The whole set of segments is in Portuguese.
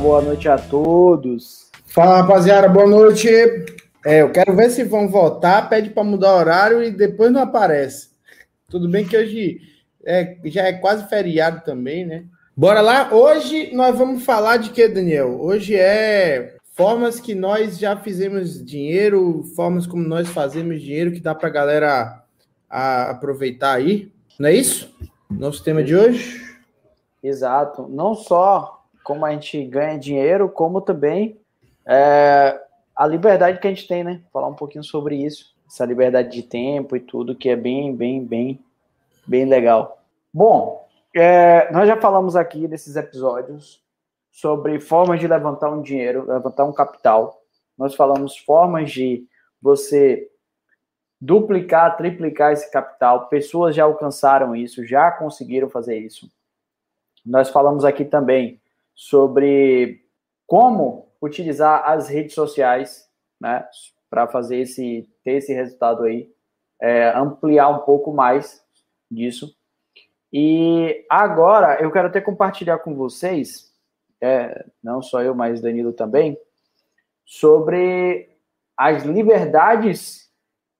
Boa noite a todos. Fala rapaziada, boa noite. É, eu quero ver se vão votar, pede para mudar horário e depois não aparece. Tudo bem que hoje é, já é quase feriado também, né? Bora lá. Hoje nós vamos falar de que, Daniel? Hoje é formas que nós já fizemos dinheiro, formas como nós fazemos dinheiro que dá para a galera aproveitar aí. Não é isso? Nosso tema de hoje? Exato. Não só como a gente ganha dinheiro, como também é, a liberdade que a gente tem, né? Falar um pouquinho sobre isso, essa liberdade de tempo e tudo, que é bem, bem, bem, bem legal. Bom, é, nós já falamos aqui nesses episódios sobre formas de levantar um dinheiro, levantar um capital. Nós falamos formas de você duplicar, triplicar esse capital. Pessoas já alcançaram isso, já conseguiram fazer isso. Nós falamos aqui também sobre como utilizar as redes sociais, né, para fazer esse ter esse resultado aí, é, ampliar um pouco mais disso. E agora eu quero até compartilhar com vocês, é, não só eu, mas Danilo também, sobre as liberdades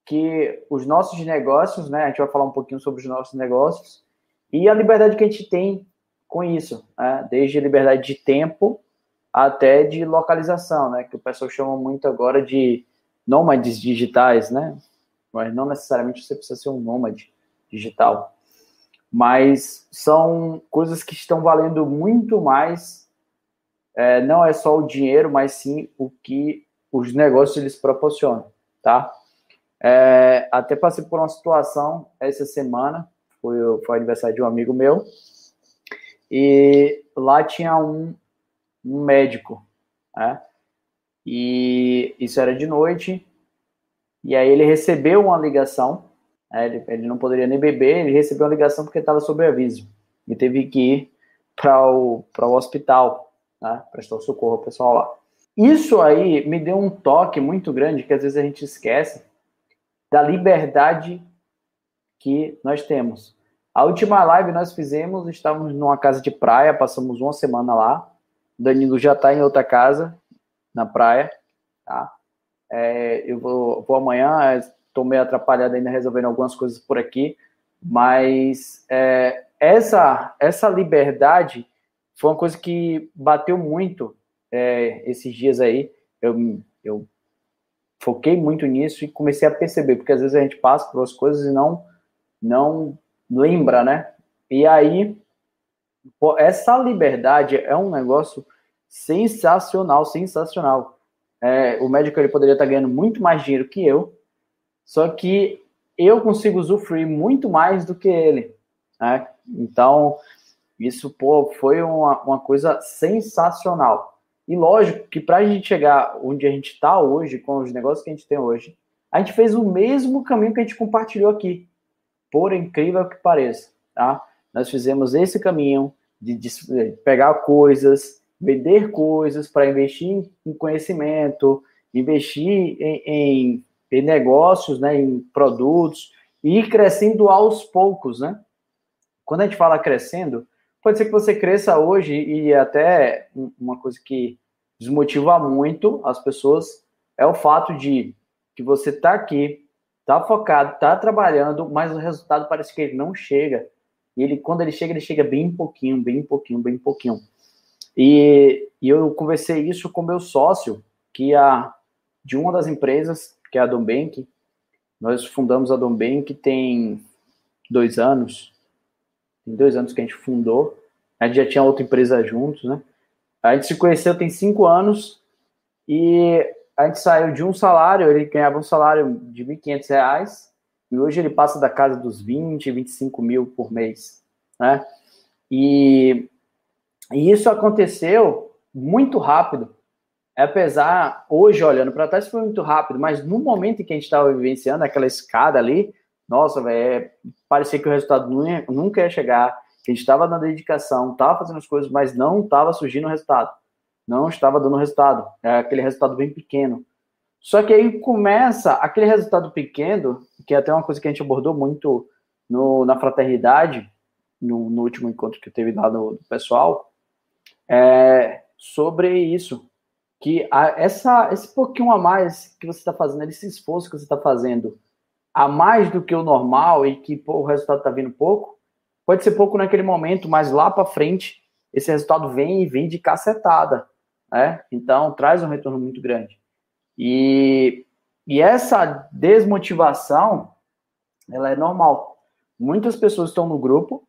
que os nossos negócios, né? A gente vai falar um pouquinho sobre os nossos negócios e a liberdade que a gente tem com isso, né? desde liberdade de tempo até de localização, né? Que o pessoal chama muito agora de nômades digitais, né? Mas não necessariamente você precisa ser um nômade digital. Mas são coisas que estão valendo muito mais. É, não é só o dinheiro, mas sim o que os negócios eles proporcionam, tá? É, até passei por uma situação essa semana, foi, foi aniversário de um amigo meu, e lá tinha um, um médico, né? E isso era de noite, e aí ele recebeu uma ligação, né? ele, ele não poderia nem beber, ele recebeu uma ligação porque estava sob aviso, e teve que ir para o, o hospital, né? prestar socorro ao pessoal lá. Isso aí me deu um toque muito grande, que às vezes a gente esquece, da liberdade que nós temos. A última live nós fizemos, estávamos numa casa de praia, passamos uma semana lá. Danilo já está em outra casa, na praia, tá? É, eu vou, vou amanhã, estou meio atrapalhado ainda resolvendo algumas coisas por aqui, mas é, essa, essa liberdade foi uma coisa que bateu muito é, esses dias aí. Eu, eu foquei muito nisso e comecei a perceber, porque às vezes a gente passa por as coisas e não, não lembra, né? E aí, essa liberdade é um negócio sensacional, sensacional. É, o médico ele poderia estar ganhando muito mais dinheiro que eu, só que eu consigo usufruir muito mais do que ele. Né? Então, isso pô, foi uma, uma coisa sensacional. E lógico que para a gente chegar onde a gente está hoje, com os negócios que a gente tem hoje, a gente fez o mesmo caminho que a gente compartilhou aqui por incrível que pareça, tá? Nós fizemos esse caminho de, de pegar coisas, vender coisas para investir em conhecimento, investir em, em, em, negócios, né, em produtos e ir crescendo aos poucos, né? Quando a gente fala crescendo, pode ser que você cresça hoje e até uma coisa que desmotiva muito as pessoas é o fato de que você está aqui tá focado, tá trabalhando, mas o resultado parece que ele não chega. E ele, quando ele chega, ele chega bem pouquinho, bem pouquinho, bem pouquinho. E, e eu conversei isso com meu sócio, que é de uma das empresas, que é a Dombank. Nós fundamos a Dombank tem dois anos. Tem dois anos que a gente fundou. A gente já tinha outra empresa juntos, né? A gente se conheceu tem cinco anos e a gente saiu de um salário, ele ganhava um salário de R$ 1.500 e hoje ele passa da casa dos 20, 25 mil por mês, né? E, e isso aconteceu muito rápido. Apesar, hoje, olhando para trás, foi muito rápido, mas no momento em que a gente estava vivenciando aquela escada ali, nossa, velho, é, parecia que o resultado nunca ia chegar, que a gente estava na dedicação, estava fazendo as coisas, mas não estava surgindo o resultado não estava dando resultado, é aquele resultado bem pequeno. Só que aí começa aquele resultado pequeno, que é até uma coisa que a gente abordou muito no, na fraternidade, no, no último encontro que teve lá no, no pessoal, é, sobre isso. Que a, essa, esse pouquinho a mais que você está fazendo, esse esforço que você está fazendo, a mais do que o normal e que pô, o resultado está vindo pouco, pode ser pouco naquele momento, mas lá para frente esse resultado vem e vem de cacetada. Né? Então traz um retorno muito grande. E, e essa desmotivação, ela é normal. Muitas pessoas estão no grupo,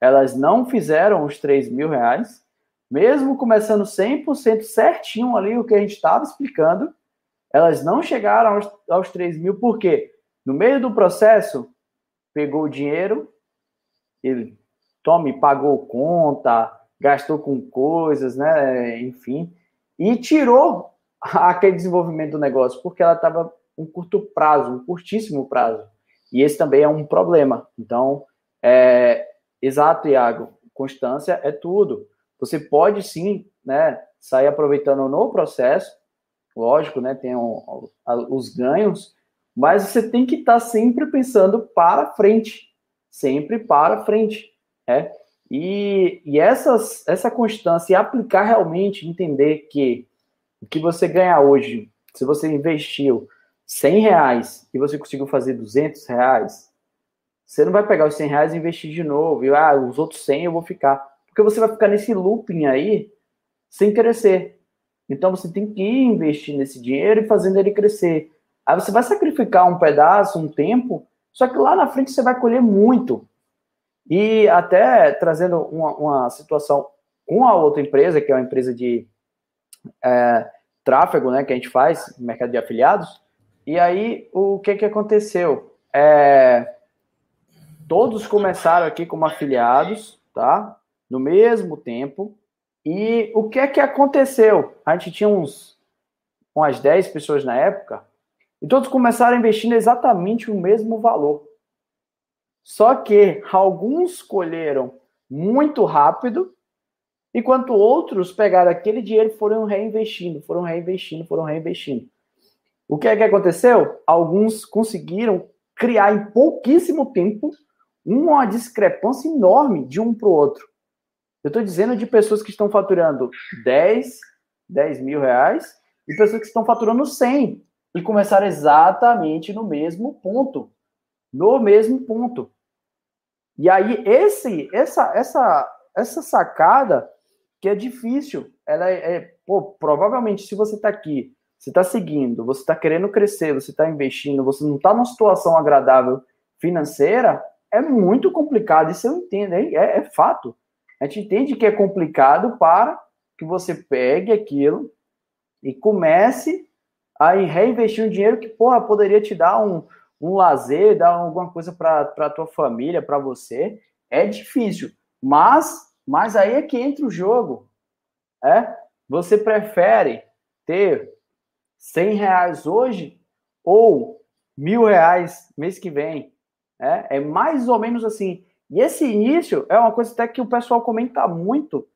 elas não fizeram os 3 mil reais, mesmo começando 100% certinho ali o que a gente estava explicando, elas não chegaram aos, aos 3 mil, por quê? No meio do processo, pegou o dinheiro, ele tome, pagou conta, gastou com coisas, né? Enfim, e tirou aquele desenvolvimento do negócio, porque ela estava um curto prazo, um curtíssimo prazo. E esse também é um problema. Então, é, exato, Iago, constância é tudo. Você pode sim, né, sair aproveitando no processo, lógico, né, tem um, os ganhos, mas você tem que estar tá sempre pensando para frente, sempre para frente, né? E, e essas, essa constância e aplicar realmente, entender que o que você ganha hoje, se você investiu 100 reais e você conseguiu fazer 200 reais, você não vai pegar os 100 reais e investir de novo, e ah, os outros 100 eu vou ficar. Porque você vai ficar nesse looping aí sem crescer. Então você tem que investir nesse dinheiro e fazendo ele crescer. Aí você vai sacrificar um pedaço, um tempo, só que lá na frente você vai colher muito. E até trazendo uma, uma situação com a outra empresa, que é uma empresa de é, tráfego, né, que a gente faz, mercado de afiliados. E aí, o que que aconteceu? É, todos começaram aqui como afiliados, tá? No mesmo tempo. E o que é que aconteceu? A gente tinha uns umas 10 pessoas na época, e todos começaram investindo exatamente o mesmo valor. Só que alguns colheram muito rápido, enquanto outros pegaram aquele dinheiro e foram reinvestindo, foram reinvestindo, foram reinvestindo. O que é que aconteceu? Alguns conseguiram criar em pouquíssimo tempo uma discrepância enorme de um para o outro. Eu estou dizendo de pessoas que estão faturando 10, 10 mil reais e pessoas que estão faturando 100 e começaram exatamente no mesmo ponto. No mesmo ponto. E aí, esse, essa, essa, essa sacada que é difícil, ela é, é pô, provavelmente se você está aqui, você está seguindo, você está querendo crescer, você está investindo, você não está numa situação agradável financeira, é muito complicado, isso eu entendo, é, é, é fato. A gente entende que é complicado para que você pegue aquilo e comece a reinvestir um dinheiro que, porra, poderia te dar um, um lazer, dar alguma coisa para a tua família, para você, é difícil. Mas, mas aí é que entra o jogo. É? Você prefere ter 100 reais hoje ou mil reais mês que vem? É, é mais ou menos assim. E esse início é uma coisa até que o pessoal comenta muito.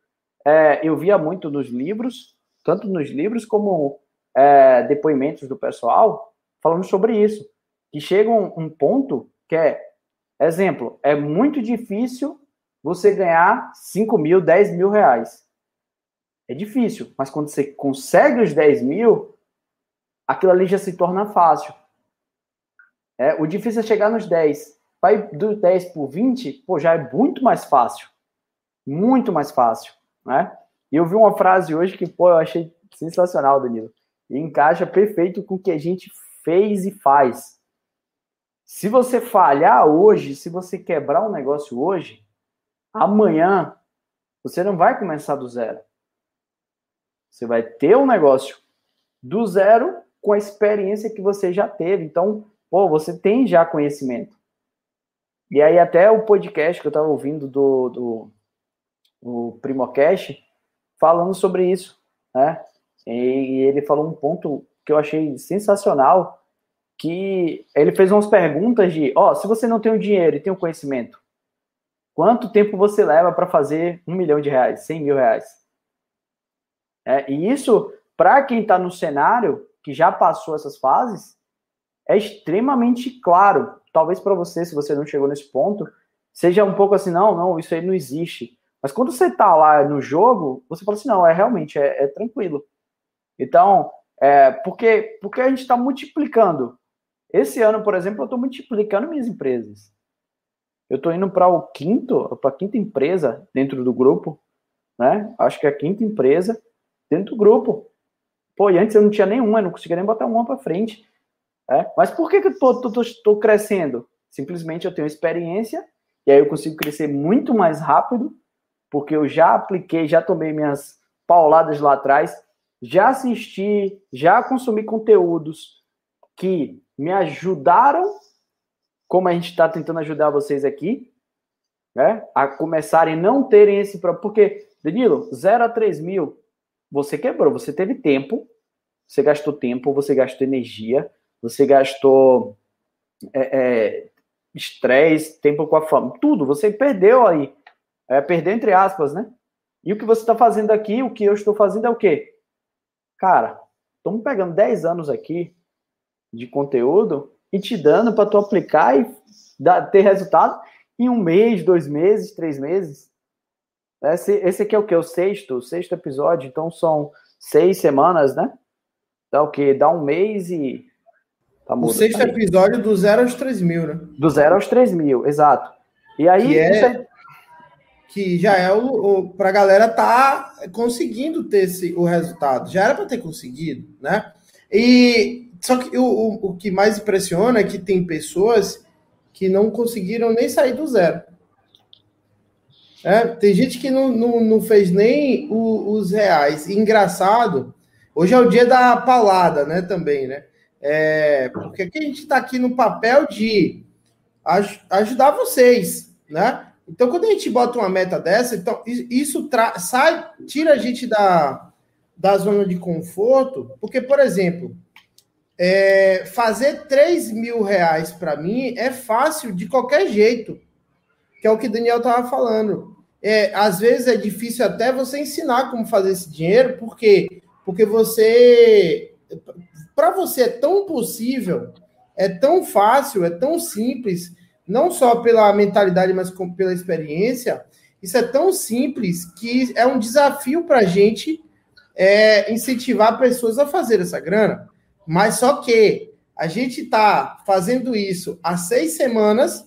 É, eu via muito nos livros, tanto nos livros como é, depoimentos do pessoal, falando sobre isso que chega um, um ponto que é, exemplo, é muito difícil você ganhar 5 mil, 10 mil reais. É difícil, mas quando você consegue os 10 mil, aquilo ali já se torna fácil. É, o difícil é chegar nos 10. Vai do 10 por 20, pô, já é muito mais fácil. Muito mais fácil, né? E eu vi uma frase hoje que, pô, eu achei sensacional, Danilo. E encaixa perfeito com o que a gente fez e faz. Se você falhar hoje, se você quebrar um negócio hoje, amanhã você não vai começar do zero. Você vai ter um negócio do zero com a experiência que você já teve. Então, pô, você tem já conhecimento. E aí até o podcast que eu estava ouvindo do, do, do Primocast falando sobre isso, né? E ele falou um ponto que eu achei sensacional, que ele fez umas perguntas de, ó, oh, se você não tem o dinheiro e tem o conhecimento, quanto tempo você leva para fazer um milhão de reais, cem mil reais? É, e isso, para quem está no cenário, que já passou essas fases, é extremamente claro. Talvez para você, se você não chegou nesse ponto, seja um pouco assim, não, não, isso aí não existe. Mas quando você tá lá no jogo, você fala assim, não, é realmente, é, é tranquilo. Então, é, porque, porque a gente está multiplicando. Esse ano, por exemplo, eu estou multiplicando minhas empresas. Eu estou indo para o quinto, para a quinta empresa dentro do grupo, né? Acho que é a quinta empresa dentro do grupo. Pô, e antes eu não tinha nenhuma, eu não conseguia nem botar uma para frente. É? Mas por que, que eu estou crescendo? Simplesmente eu tenho experiência e aí eu consigo crescer muito mais rápido, porque eu já apliquei, já tomei minhas pauladas lá atrás, já assisti, já consumi conteúdos que me ajudaram, como a gente está tentando ajudar vocês aqui, né? A começarem não terem esse problema. Porque, Danilo, 0 a 3 mil, você quebrou, você teve tempo, você gastou tempo, você gastou energia, você gastou estresse, é, é, tempo com a fama, tudo, você perdeu aí. É, perdeu entre aspas, né? E o que você está fazendo aqui, o que eu estou fazendo é o quê? Cara, estamos pegando 10 anos aqui de conteúdo e te dando para tu aplicar e dar, ter resultado em um mês, dois meses, três meses. Esse, esse aqui é o que? O sexto, o sexto episódio, então são seis semanas, né? Dá o quê? Dá um mês e Tá o sexto episódio do zero aos 3 mil, né? Do zero aos 3 mil, exato. E aí. Que, é, é... que já é o, o. Pra galera tá conseguindo ter esse, o resultado. Já era para ter conseguido, né? E. Só que o, o, o que mais impressiona é que tem pessoas que não conseguiram nem sair do zero. É, tem gente que não, não, não fez nem o, os reais. E engraçado, hoje é o dia da palada, né? Também, né? É, porque aqui a gente está aqui no papel de aj ajudar vocês, né? Então, quando a gente bota uma meta dessa, então isso sai, tira a gente da, da zona de conforto, porque, por exemplo, é, fazer 3 mil reais para mim é fácil de qualquer jeito, que é o que o Daniel estava falando. É, às vezes é difícil até você ensinar como fazer esse dinheiro, porque porque você para você é tão possível, é tão fácil, é tão simples, não só pela mentalidade, mas pela experiência. Isso é tão simples que é um desafio para a gente é, incentivar pessoas a fazer essa grana. Mas só que a gente está fazendo isso há seis semanas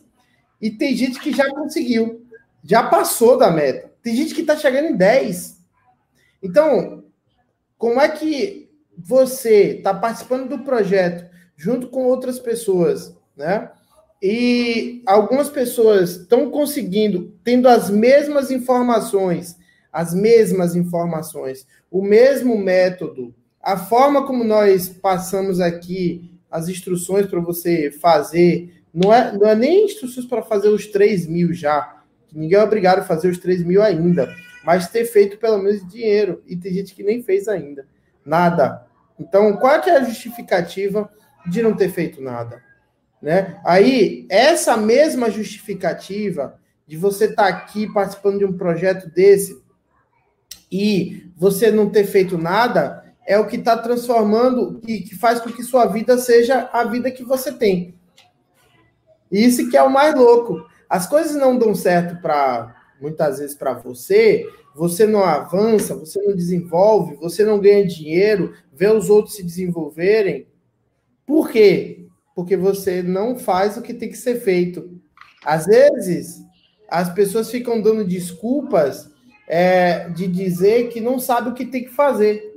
e tem gente que já conseguiu, já passou da meta. Tem gente que está chegando em 10. Então, como é que você está participando do projeto junto com outras pessoas, né? E algumas pessoas estão conseguindo, tendo as mesmas informações, as mesmas informações, o mesmo método, a forma como nós passamos aqui as instruções para você fazer, não é, não é nem instruções para fazer os 3 mil já, ninguém é obrigado a fazer os 3 mil ainda, mas ter feito pelo menos dinheiro, e tem gente que nem fez ainda, nada. Então, qual é, a justificativa de não ter feito nada? Né? Aí, essa mesma justificativa de você estar tá aqui participando de um projeto desse e você não ter feito nada é o que está transformando, que, que faz com que sua vida seja a vida que você tem. Isso que é o mais louco. As coisas não dão certo para muitas vezes para você você não avança, você não desenvolve, você não ganha dinheiro, vê os outros se desenvolverem. Por quê? Porque você não faz o que tem que ser feito. Às vezes, as pessoas ficam dando desculpas é, de dizer que não sabe o que tem que fazer,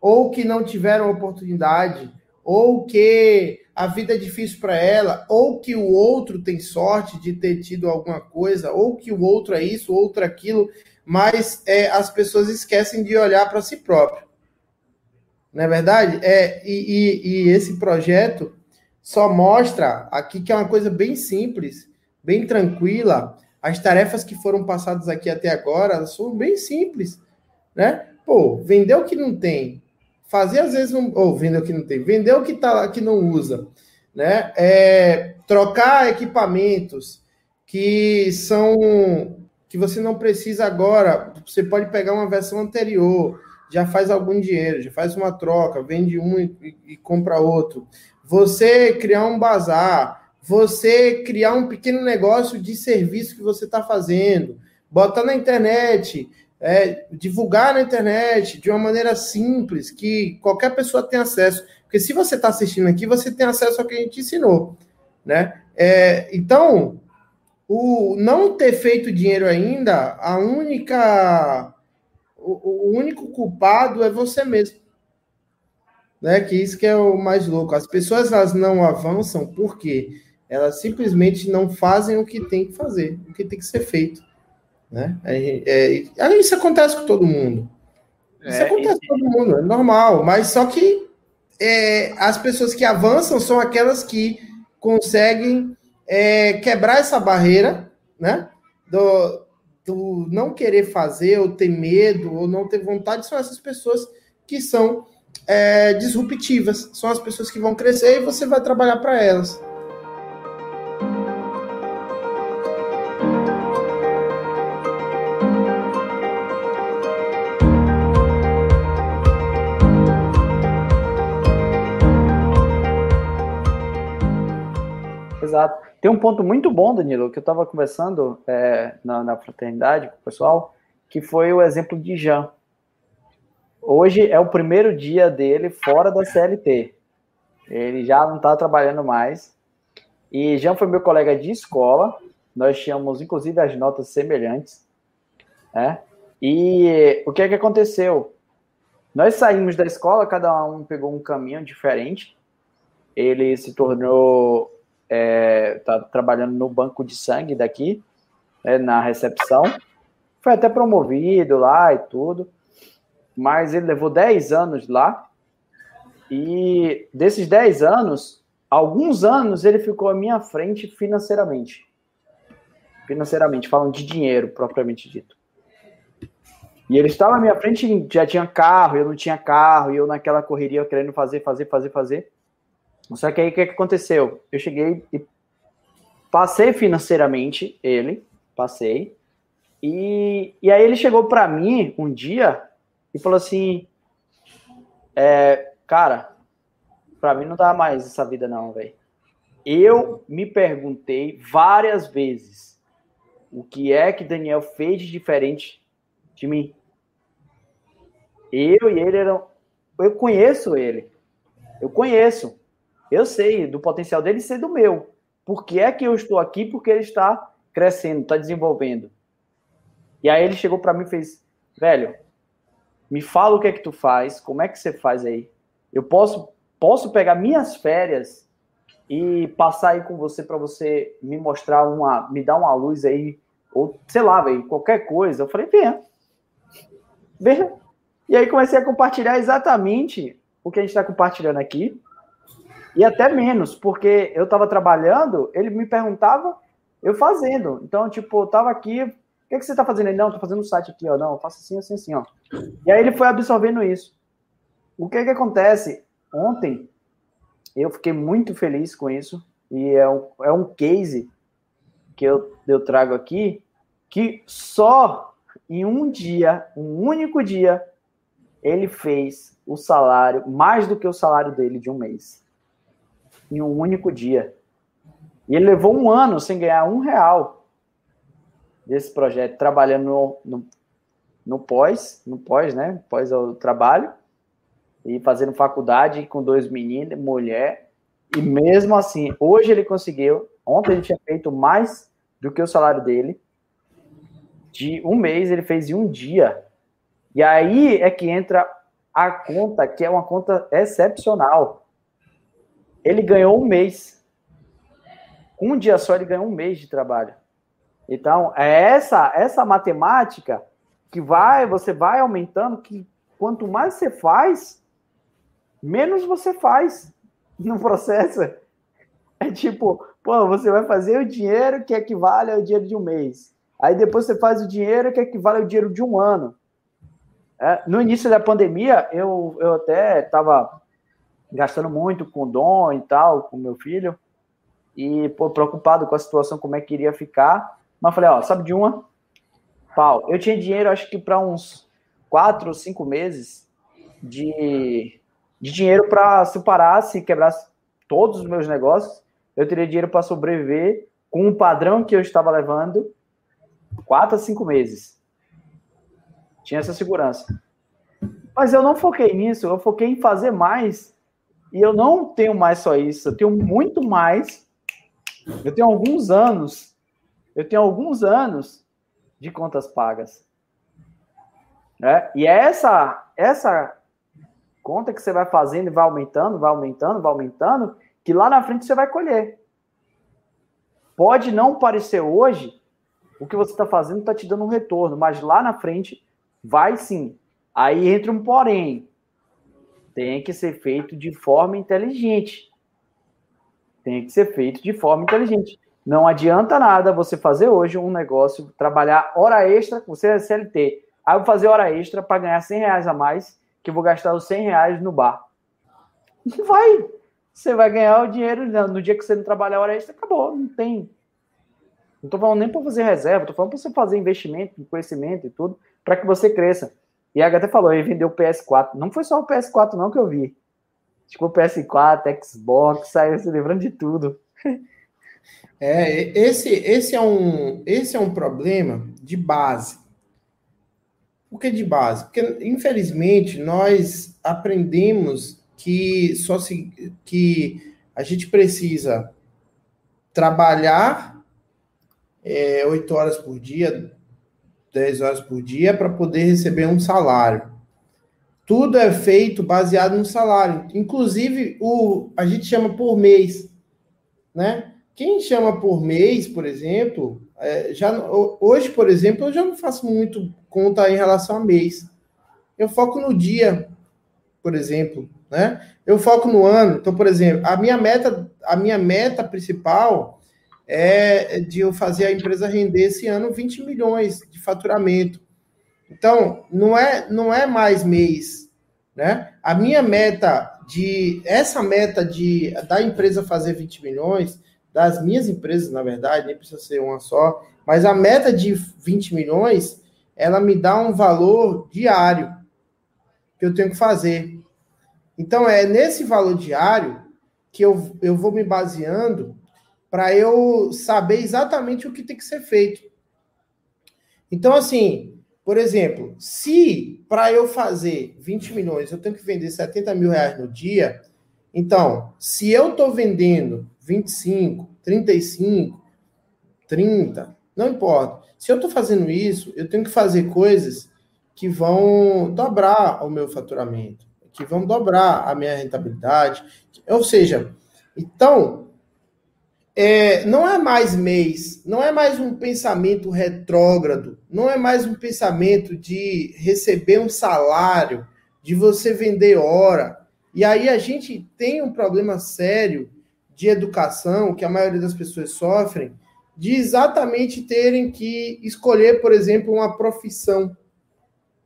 ou que não tiveram oportunidade, ou que a vida é difícil para ela, ou que o outro tem sorte de ter tido alguma coisa, ou que o outro é isso, outro é aquilo, mas é, as pessoas esquecem de olhar para si próprio. Não é verdade? É, e, e, e esse projeto só mostra aqui que é uma coisa bem simples, bem tranquila. As tarefas que foram passadas aqui até agora são bem simples, né? Pô, vender o que não tem, fazer às vezes um, ou vender o que não tem, vender o que tá que não usa, né? É, trocar equipamentos que são que você não precisa agora. Você pode pegar uma versão anterior, já faz algum dinheiro, já faz uma troca, vende um e, e, compra outro. Você criar um bazar, você criar um pequeno negócio de serviço que você está fazendo, botar na internet, é, divulgar na internet de uma maneira simples, que qualquer pessoa tem acesso. Porque se você está assistindo aqui, você tem acesso ao que a gente ensinou, né? É, então, o não ter feito dinheiro ainda, a única, o, o único culpado é você mesmo, né? Que isso que é o mais louco. As pessoas elas não avançam porque elas simplesmente não fazem o que tem que fazer, o que tem que ser feito. Né? É, é, isso acontece com todo mundo. Isso é, acontece com todo mundo, é normal. Mas só que é, as pessoas que avançam são aquelas que conseguem é, quebrar essa barreira, né? Do, do não querer fazer, ou ter medo, ou não ter vontade, são essas pessoas que são é, disruptivas. São as pessoas que vão crescer e você vai trabalhar para elas. Exato. Tem um ponto muito bom, Danilo, que eu estava conversando é, na, na, fraternidade com o pessoal, que foi o exemplo de Jean. Hoje é o primeiro dia dele fora da CLT. Ele já não está trabalhando mais. E Jean foi meu colega de escola. Nós tínhamos, inclusive, as notas semelhantes. Né? E o que é que aconteceu? Nós saímos da escola, cada um pegou um caminho diferente. Ele se tornou é, tá trabalhando no banco de sangue daqui, né, na recepção. Foi até promovido lá e tudo, mas ele levou 10 anos lá. E desses 10 anos, alguns anos ele ficou à minha frente financeiramente. Financeiramente, falando de dinheiro propriamente dito. E ele estava à minha frente, já tinha carro, eu não tinha carro, e eu naquela correria querendo fazer, fazer, fazer, fazer. Só que aí o que, que aconteceu? Eu cheguei e passei financeiramente ele, passei. E, e aí ele chegou para mim um dia e falou assim: é, Cara, para mim não dá mais essa vida, não, velho. Eu me perguntei várias vezes o que é que Daniel fez de diferente de mim. Eu e ele eram. Eu conheço ele. Eu conheço. Eu sei do potencial dele sei do meu. Por que é que eu estou aqui? Porque ele está crescendo, está desenvolvendo. E aí ele chegou para mim e fez: velho, me fala o que é que tu faz, como é que você faz aí. Eu posso, posso pegar minhas férias e passar aí com você para você me mostrar uma, me dar uma luz aí, ou sei lá, velho, qualquer coisa. Eu falei: venha, venha. E aí comecei a compartilhar exatamente o que a gente está compartilhando aqui e até menos, porque eu estava trabalhando, ele me perguntava, eu fazendo. Então, tipo, eu tava aqui, o que, que você está fazendo? Ele, não, tô fazendo um site aqui, ó. Não, eu faço assim, assim, assim, ó. E aí ele foi absorvendo isso. O que que acontece? Ontem, eu fiquei muito feliz com isso, e é um, é um case que eu, eu trago aqui, que só em um dia, um único dia, ele fez o salário, mais do que o salário dele de um mês em um único dia. E ele levou um ano sem ganhar um real desse projeto, trabalhando no, no, no pós, no pós, né? Pós o trabalho, e fazendo faculdade com dois meninos, mulher. E mesmo assim, hoje ele conseguiu. Ontem ele tinha feito mais do que o salário dele. De um mês, ele fez em um dia. E aí é que entra a conta, que é uma conta excepcional. Ele ganhou um mês. Um dia só ele ganhou um mês de trabalho. Então, é essa essa matemática que vai, você vai aumentando, que quanto mais você faz, menos você faz no processo. É tipo, pô, você vai fazer o dinheiro que equivale ao dinheiro de um mês. Aí depois você faz o dinheiro que equivale ao dinheiro de um ano. É, no início da pandemia, eu, eu até estava gastando muito com Dom e tal, com meu filho, e pô, preocupado com a situação, como é que iria ficar. Mas falei, ó, sabe de uma? Pau, eu tinha dinheiro, acho que para uns quatro ou cinco meses de, de dinheiro para se parar, se quebrasse todos os meus negócios, eu teria dinheiro para sobreviver com o padrão que eu estava levando Quatro a cinco meses. Tinha essa segurança. Mas eu não foquei nisso, eu foquei em fazer mais. E eu não tenho mais só isso, eu tenho muito mais. Eu tenho alguns anos, eu tenho alguns anos de contas pagas. É, e é essa, essa conta que você vai fazendo e vai aumentando, vai aumentando, vai aumentando, que lá na frente você vai colher. Pode não parecer hoje, o que você está fazendo está te dando um retorno, mas lá na frente vai sim. Aí entra um porém. Tem que ser feito de forma inteligente. Tem que ser feito de forma inteligente. Não adianta nada você fazer hoje um negócio, trabalhar hora extra, você é CLT. Aí eu vou fazer hora extra para ganhar 100 reais a mais, que eu vou gastar os 100 reais no bar. Não vai. Você vai ganhar o dinheiro no dia que você não trabalhar hora extra, acabou. Não tem. Não estou falando nem para fazer reserva, estou falando para você fazer investimento, conhecimento e tudo, para que você cresça. E a até falou, ele vendeu o PS4. Não foi só o PS4 não que eu vi. Tipo, o PS4, Xbox, saiu se livrando de tudo. É, esse, esse, é um, esse é um problema de base. Por que de base? Porque, infelizmente, nós aprendemos que só se, que a gente precisa trabalhar é, 8 horas por dia, 10 horas por dia para poder receber um salário. Tudo é feito baseado no salário. Inclusive, o, a gente chama por mês. Né? Quem chama por mês, por exemplo, é, já hoje, por exemplo, eu já não faço muito conta em relação a mês. Eu foco no dia, por exemplo, né? Eu foco no ano. Então, por exemplo, a minha meta, a minha meta principal é de eu fazer a empresa render esse ano 20 milhões de faturamento. Então, não é, não é mais mês, né? A minha meta de essa meta de da empresa fazer 20 milhões, das minhas empresas, na verdade, nem precisa ser uma só, mas a meta de 20 milhões, ela me dá um valor diário que eu tenho que fazer. Então, é nesse valor diário que eu, eu vou me baseando para eu saber exatamente o que tem que ser feito. Então, assim, por exemplo, se para eu fazer 20 milhões eu tenho que vender 70 mil reais no dia, então, se eu estou vendendo 25, 35, 30, não importa. Se eu estou fazendo isso, eu tenho que fazer coisas que vão dobrar o meu faturamento, que vão dobrar a minha rentabilidade. Ou seja, então, é, não é mais mês, não é mais um pensamento retrógrado, não é mais um pensamento de receber um salário, de você vender hora. E aí a gente tem um problema sério de educação que a maioria das pessoas sofrem, de exatamente terem que escolher, por exemplo, uma profissão.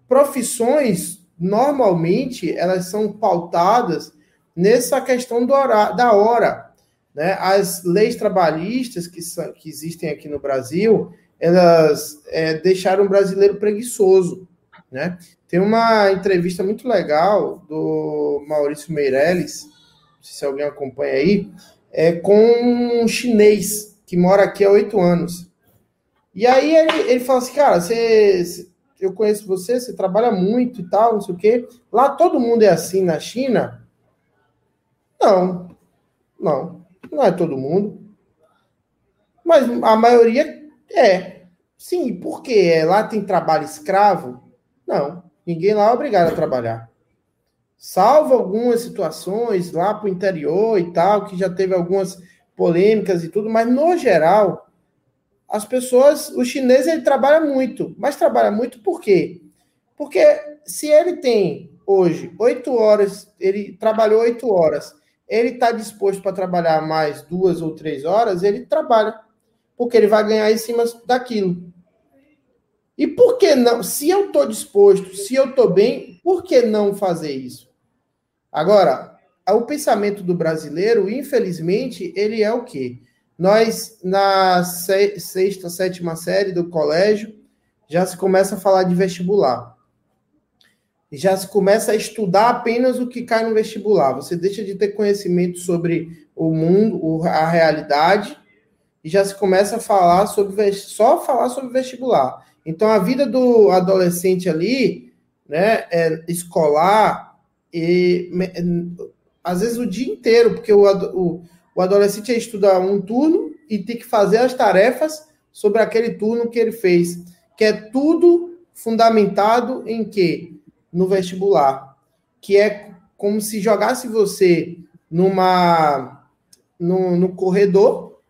Profissões, normalmente, elas são pautadas nessa questão do da hora. Né? As leis trabalhistas que, são, que existem aqui no Brasil, elas é, deixaram o brasileiro preguiçoso. Né? Tem uma entrevista muito legal do Maurício Meirelles, se alguém acompanha aí, é, com um chinês que mora aqui há oito anos. E aí ele, ele fala assim, cara, você, eu conheço você, você trabalha muito e tal, não sei o quê. Lá todo mundo é assim na China? Não, não não é todo mundo. Mas a maioria é. Sim, por quê? Lá tem trabalho escravo? Não, ninguém lá é obrigado a trabalhar. Salvo algumas situações lá para o interior e tal, que já teve algumas polêmicas e tudo, mas no geral, as pessoas, o chinês ele trabalha muito, mas trabalha muito por quê? Porque se ele tem hoje oito horas, ele trabalhou oito horas ele está disposto para trabalhar mais duas ou três horas, ele trabalha, porque ele vai ganhar em cima daquilo. E por que não? Se eu estou disposto, se eu estou bem, por que não fazer isso? Agora, o pensamento do brasileiro, infelizmente, ele é o quê? Nós, na sexta, sétima série do colégio, já se começa a falar de vestibular já se começa a estudar apenas o que cai no vestibular. Você deixa de ter conhecimento sobre o mundo, a realidade, e já se começa a falar sobre só falar sobre vestibular. Então a vida do adolescente ali, né, é escolar e às vezes o dia inteiro, porque o, o, o adolescente estuda um turno e tem que fazer as tarefas sobre aquele turno que ele fez, que é tudo fundamentado em quê? No vestibular, que é como se jogasse você numa no, no corredor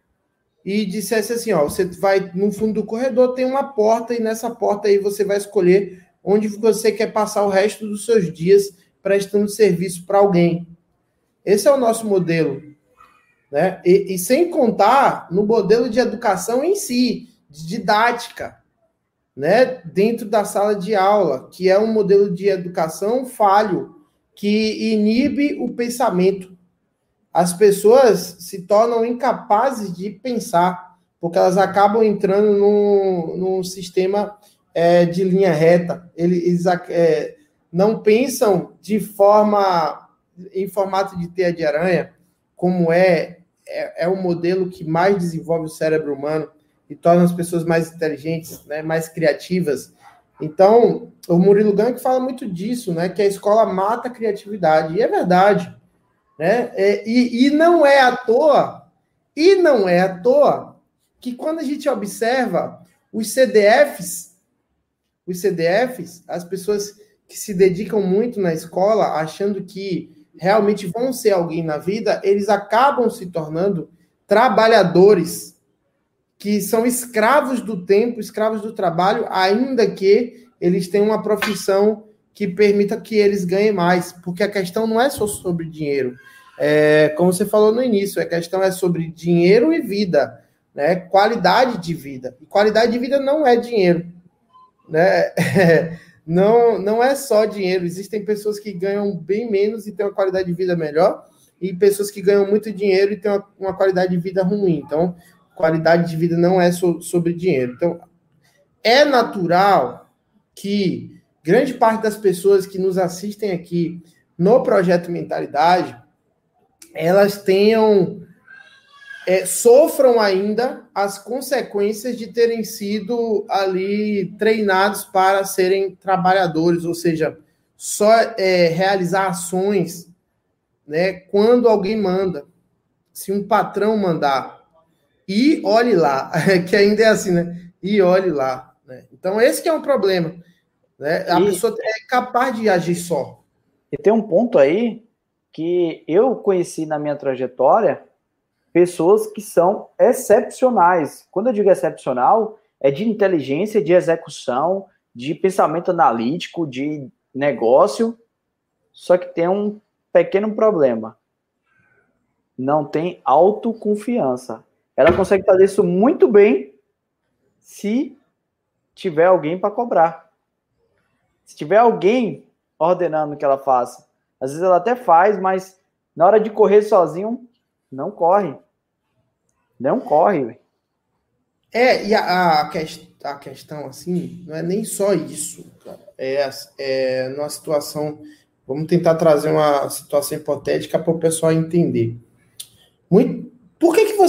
e dissesse assim, ó, você vai no fundo do corredor tem uma porta e nessa porta aí você vai escolher onde você quer passar o resto dos seus dias prestando serviço para alguém. Esse é o nosso modelo, né? E, e, sem contar no modelo de educação em si, de didática, né? Dentro da sala de aula, que é um modelo de educação falho, que inibe o pensamento. As pessoas se tornam incapazes de pensar, porque elas acabam entrando num, num sistema é, de linha reta. Eles é, não pensam de forma em formato de teia de aranha, como é, é, é o modelo que mais desenvolve o cérebro humano e torna as pessoas mais inteligentes, né, mais criativas. Então, o Murilo Gank fala muito disso, né, que a escola mata a criatividade, e é verdade. Né? É, e, e não é à toa, e não é à toa, que quando a gente observa os CDFs, os CDFs, as pessoas que se dedicam muito na escola, achando que realmente vão ser alguém na vida, eles acabam se tornando trabalhadores que são escravos do tempo, escravos do trabalho, ainda que eles tenham uma profissão que permita que eles ganhem mais, porque a questão não é só sobre dinheiro. É, como você falou no início, a questão é sobre dinheiro e vida, né? Qualidade de vida. E qualidade de vida não é dinheiro, né? não, não é só dinheiro. Existem pessoas que ganham bem menos e têm uma qualidade de vida melhor, e pessoas que ganham muito dinheiro e têm uma, uma qualidade de vida ruim. Então, qualidade de vida não é so, sobre dinheiro. Então, é natural que grande parte das pessoas que nos assistem aqui no projeto Mentalidade elas tenham é, sofram ainda as consequências de terem sido ali treinados para serem trabalhadores, ou seja, só é, realizar ações né, quando alguém manda. Se um patrão mandar, e olhe lá, que ainda é assim, né? E olhe lá. Né? Então, esse que é um problema. Né? A e... pessoa é capaz de agir só. E tem um ponto aí que eu conheci na minha trajetória pessoas que são excepcionais. Quando eu digo excepcional, é de inteligência, de execução, de pensamento analítico, de negócio, só que tem um pequeno problema. Não tem autoconfiança. Ela consegue fazer isso muito bem se tiver alguém para cobrar. Se tiver alguém ordenando que ela faça. Às vezes ela até faz, mas na hora de correr sozinho, não corre. Não corre, É, e a, a, a, questão, assim, não é nem só isso, cara. É, é numa situação. Vamos tentar trazer uma situação hipotética para o pessoal entender. Muito,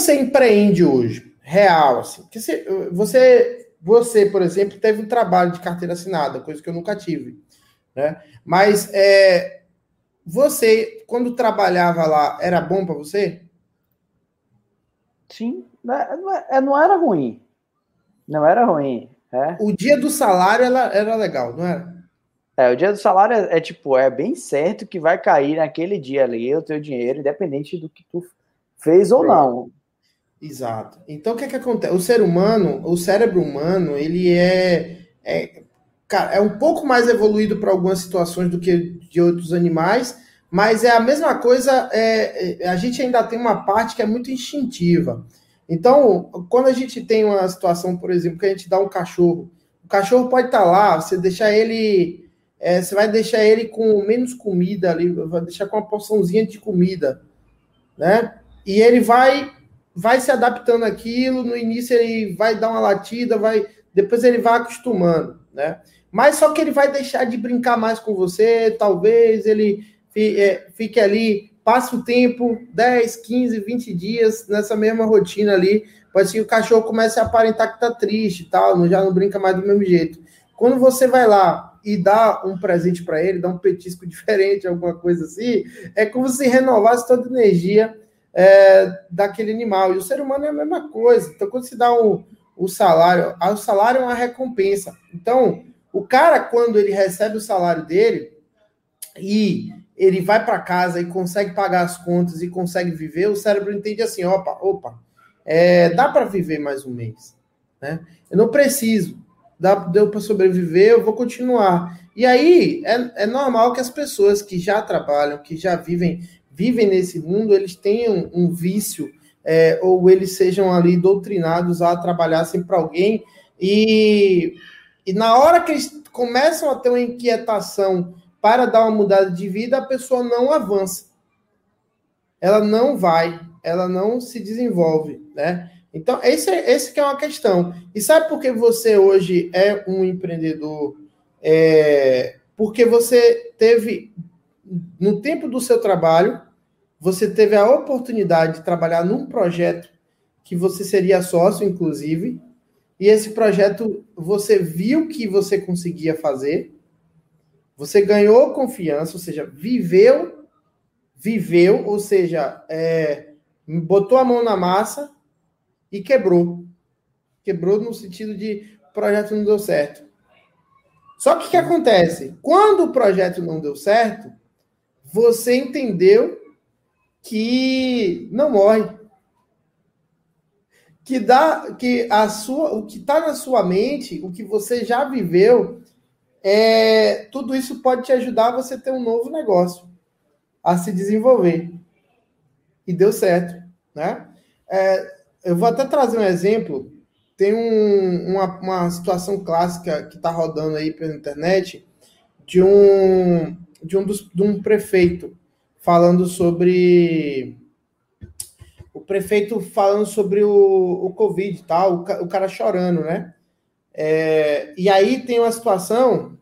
você empreende hoje? Real, assim. Porque você, você, você, por exemplo, teve um trabalho de carteira assinada, coisa que eu nunca tive. Né? Mas é, você, quando trabalhava lá, era bom para você? Sim, não, é, é, não era ruim. Não era ruim. É. O dia do salário era, era legal, não era? É, o dia do salário é, é, tipo, é bem certo que vai cair naquele dia ali o teu dinheiro, independente do que tu fez ou não. Exato. Então o que é que acontece? O ser humano, o cérebro humano, ele é, é cara, é um pouco mais evoluído para algumas situações do que de outros animais, mas é a mesma coisa, é, é, a gente ainda tem uma parte que é muito instintiva. Então, quando a gente tem uma situação, por exemplo, que a gente dá um cachorro, o cachorro pode estar tá lá, você deixar ele, é, você vai deixar ele com menos comida ali, vai deixar com uma porçãozinha de comida, né? E ele vai vai se adaptando àquilo, no início ele vai dar uma latida, vai, depois ele vai acostumando, né? Mas só que ele vai deixar de brincar mais com você, talvez ele é, fique ali, passe o tempo, 10, 15, 20 dias nessa mesma rotina ali, pode ser que o cachorro comece a aparentar que tá triste e tal, já não brinca mais do mesmo jeito. Quando você vai lá e dá um presente para ele, dá um petisco diferente, alguma coisa assim, é como se renovasse toda a energia é, daquele animal. E o ser humano é a mesma coisa. Então, quando se dá um, o salário, o salário é uma recompensa. Então, o cara, quando ele recebe o salário dele e ele vai para casa e consegue pagar as contas e consegue viver, o cérebro entende assim: opa, opa, é, dá para viver mais um mês. Né? Eu não preciso, dá, deu para sobreviver, eu vou continuar. E aí é, é normal que as pessoas que já trabalham, que já vivem, vivem nesse mundo, eles tenham um vício, é, ou eles sejam ali doutrinados a trabalhar sempre para alguém. E, e na hora que eles começam a ter uma inquietação para dar uma mudada de vida, a pessoa não avança. Ela não vai, ela não se desenvolve, né? Então, esse, esse que é uma questão. E sabe por que você hoje é um empreendedor? É, porque você teve, no tempo do seu trabalho, você teve a oportunidade de trabalhar num projeto que você seria sócio, inclusive, e esse projeto você viu que você conseguia fazer, você ganhou confiança, ou seja, viveu, viveu, ou seja, é, botou a mão na massa e quebrou. Quebrou no sentido de o projeto não deu certo. Só que o que acontece? Quando o projeto não deu certo, você entendeu que não morre. Que dá que a sua, o que está na sua mente, o que você já viveu, é, tudo isso pode te ajudar a você ter um novo negócio, a se desenvolver. E deu certo, né? É, eu vou até trazer um exemplo. Tem um, uma, uma situação clássica que está rodando aí pela internet de um de um, dos, de um prefeito falando sobre o prefeito falando sobre o, o Covid tal, o, o cara chorando, né? É, e aí tem uma situação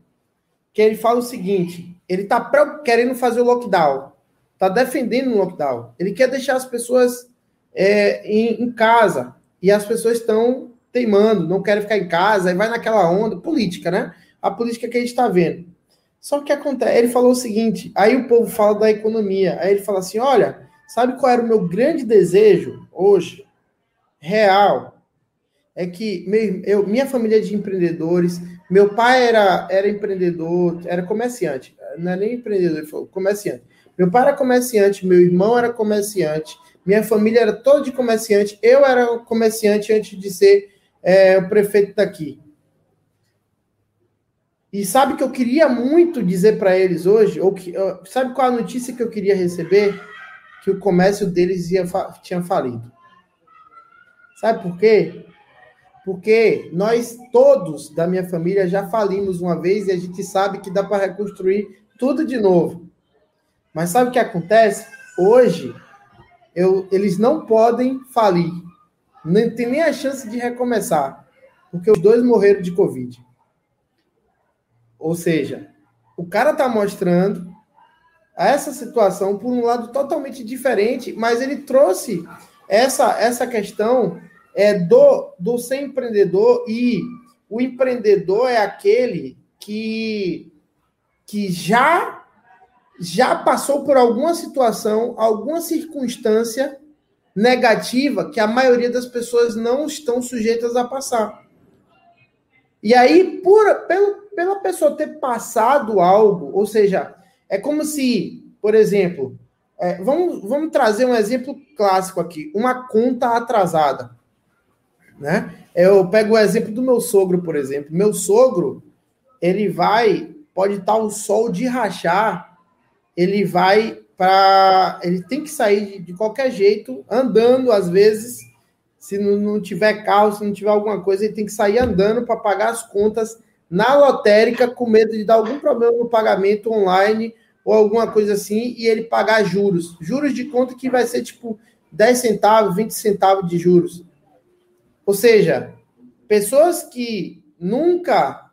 que ele fala o seguinte: ele está querendo fazer o lockdown, está defendendo o lockdown, ele quer deixar as pessoas é, em, em, casa e as pessoas estão teimando, não querem ficar em casa, e vai naquela onda política, né? A política que a gente está vendo. Só que acontece, ele falou o seguinte: aí o povo fala da economia, aí ele fala assim: olha, sabe qual era o meu grande desejo hoje, real? É que meu, eu, minha família é de empreendedores, meu pai era, era empreendedor, era comerciante, não é nem empreendedor, ele falou comerciante. Meu pai era comerciante, meu irmão era comerciante, minha família era toda de comerciante. Eu era comerciante antes de ser é, o prefeito daqui. E sabe que eu queria muito dizer para eles hoje, ou que, sabe qual a notícia que eu queria receber? Que o comércio deles ia, tinha falido. Sabe por quê? Porque nós todos da minha família já falimos uma vez e a gente sabe que dá para reconstruir tudo de novo. Mas sabe o que acontece? Hoje eu, eles não podem falir. Nem tem nem a chance de recomeçar, porque os dois morreram de Covid. Ou seja, o cara está mostrando essa situação por um lado totalmente diferente, mas ele trouxe essa, essa questão é do, do ser empreendedor e o empreendedor é aquele que, que já já passou por alguma situação, alguma circunstância negativa que a maioria das pessoas não estão sujeitas a passar. E aí, por, pelo, pela pessoa ter passado algo, ou seja, é como se, por exemplo, é, vamos, vamos trazer um exemplo clássico aqui: uma conta atrasada. Né? Eu pego o exemplo do meu sogro, por exemplo. Meu sogro, ele vai, pode estar o sol de rachar ele vai para. Ele tem que sair de, qualquer jeito, andando, às vezes. Se não, não tiver carro, se não tiver alguma coisa, ele tem que sair andando para pagar as contas na lotérica, com medo de dar algum problema no pagamento online ou alguma coisa assim, e ele pagar juros. Juros de conta que vai ser tipo 10 centavos, 20 centavos de juros. Ou seja, pessoas que nunca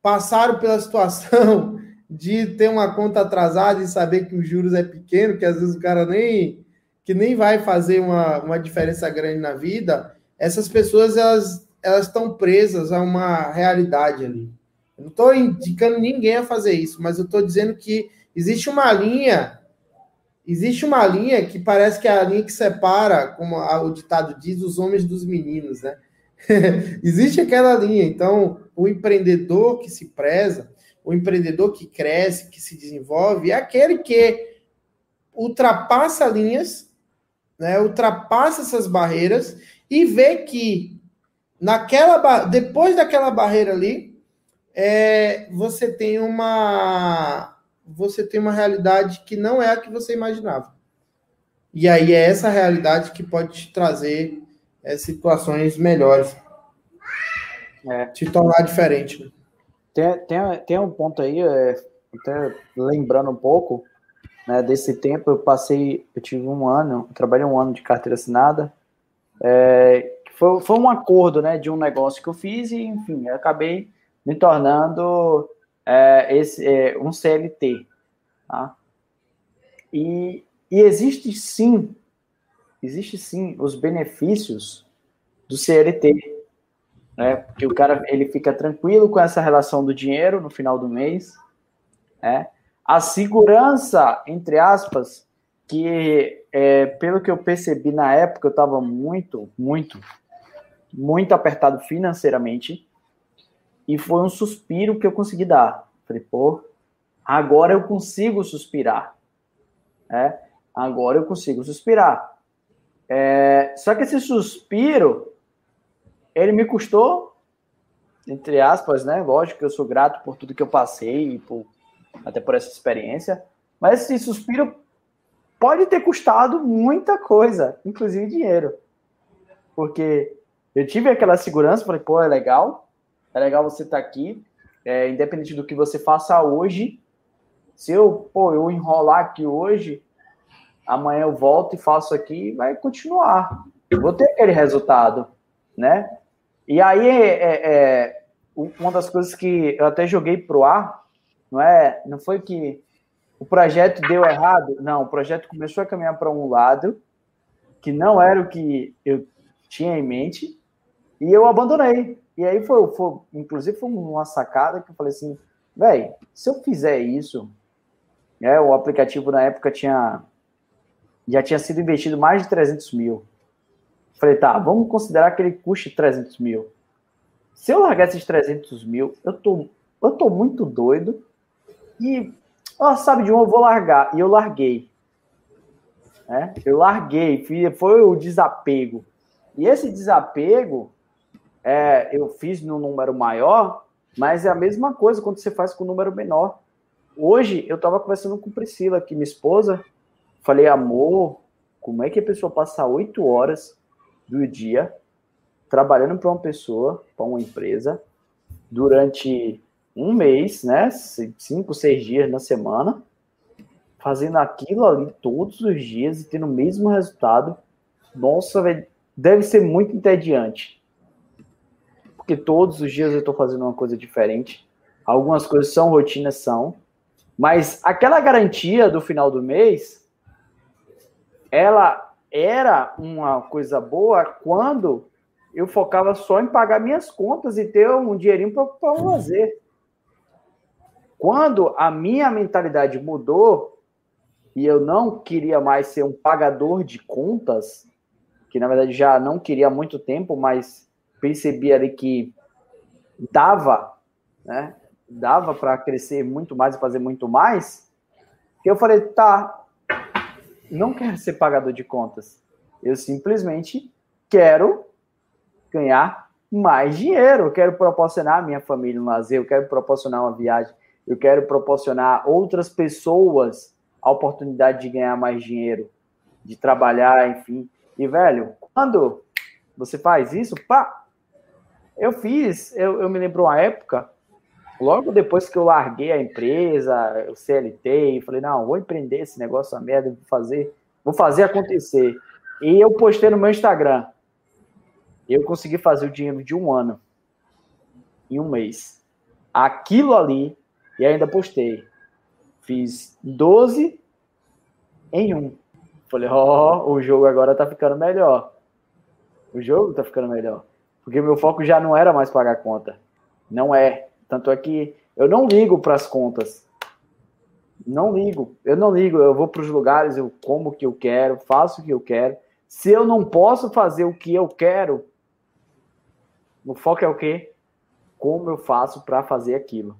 passaram pela situação de ter uma conta atrasada e saber que os juros é pequeno, que às vezes o cara nem que nem vai fazer uma, uma diferença grande na vida, essas pessoas elas elas estão presas a uma realidade ali. Eu não estou indicando ninguém a fazer isso, mas eu estou dizendo que existe uma linha, existe uma linha que parece que é a linha que separa, como o ditado diz, os homens dos meninos, né? existe aquela linha. Então, o empreendedor que se preza, o empreendedor que cresce, que se desenvolve, é aquele que ultrapassa linhas, né? Ultrapassa essas barreiras e vê que naquela depois daquela barreira ali, é, você tem uma você tem uma realidade que não é a que você imaginava. E aí é essa realidade que pode te trazer é, situações melhores. É. Te tornar diferente. Né? Tem, tem, tem um ponto aí, é, até lembrando um pouco, né, desse tempo, eu passei, eu tive um ano, trabalhei um ano de carteira assinada, é, foi, foi um acordo, né, de um negócio que eu fiz e, enfim, acabei me tornando é, esse, é, um CLT, tá? E, e existe sim, existe sim os benefícios do CLT, né? Porque o cara ele fica tranquilo com essa relação do dinheiro no final do mês, né? A segurança, entre aspas, que é, pelo que eu percebi na época, eu estava muito, muito, muito apertado financeiramente e foi um suspiro que eu consegui dar. Falei, pô, agora eu consigo suspirar. É, agora eu consigo suspirar. É, só que esse suspiro, ele me custou, entre aspas, né? Lógico que eu sou grato por tudo que eu passei, por, até por essa experiência, mas esse suspiro pode ter custado muita coisa, inclusive dinheiro. Porque eu tive aquela segurança, falei, pô, é legal, é legal você estar tá aqui, é, independente do que você faça hoje, se eu, pô, eu enrolar aqui hoje, amanhã eu volto e faço aqui, vai continuar. Eu vou ter aquele resultado, né? E aí é, é, é, uma das coisas que eu até joguei pro ar, não é? Não foi que o projeto deu errado? Não, o projeto começou a caminhar para um lado que não era o que eu tinha em mente e eu abandonei. E aí foi, foi inclusive foi uma sacada que eu falei assim, velho, se eu fizer isso, né, o aplicativo na época tinha já tinha sido investido mais de 300 mil. Falei, tá, vamos considerar que ele custe 300 mil. Se eu largar esses 300 mil, eu tô, eu tô muito doido e, ó, sabe de um, eu vou largar. E eu larguei. Né? Eu larguei, foi o desapego. E esse desapego, é, eu fiz no número maior, mas é a mesma coisa quando você faz com o número menor. Hoje, eu estava conversando com Priscila, aqui, minha esposa, falei, amor, como é que a pessoa passa oito horas do dia trabalhando para uma pessoa, para uma empresa, durante um mês, né? Cinco, seis dias na semana, fazendo aquilo ali todos os dias e tendo o mesmo resultado. Nossa, deve ser muito entediante. Porque todos os dias eu estou fazendo uma coisa diferente. Algumas coisas são rotinas, são. Mas aquela garantia do final do mês, ela era uma coisa boa quando eu focava só em pagar minhas contas e ter um dinheirinho para lazer. Quando a minha mentalidade mudou e eu não queria mais ser um pagador de contas, que na verdade já não queria há muito tempo, mas percebi ali que dava, né? Dava para crescer muito mais e fazer muito mais. Que eu falei, tá, não quero ser pagador de contas. Eu simplesmente quero ganhar mais dinheiro. Eu quero proporcionar à minha família um lazer, eu quero proporcionar uma viagem, eu quero proporcionar outras pessoas a oportunidade de ganhar mais dinheiro, de trabalhar, enfim. E, velho, quando você faz isso, pá, eu fiz, eu, eu me lembro uma época, logo depois que eu larguei a empresa, o CLT, e falei, não, vou empreender esse negócio, a merda, vou fazer, vou fazer acontecer. E eu postei no meu Instagram, eu consegui fazer o dinheiro de um ano em um mês. Aquilo ali, e ainda postei. Fiz 12 em um. Falei, ó, oh, o jogo agora tá ficando melhor. O jogo tá ficando melhor. Porque meu foco já não era mais pagar conta. Não é. Tanto é que eu não ligo para as contas. Não ligo. Eu não ligo. Eu vou para os lugares, eu como o que eu quero, faço o que eu quero. Se eu não posso fazer o que eu quero, o foco é o quê? Como eu faço para fazer aquilo?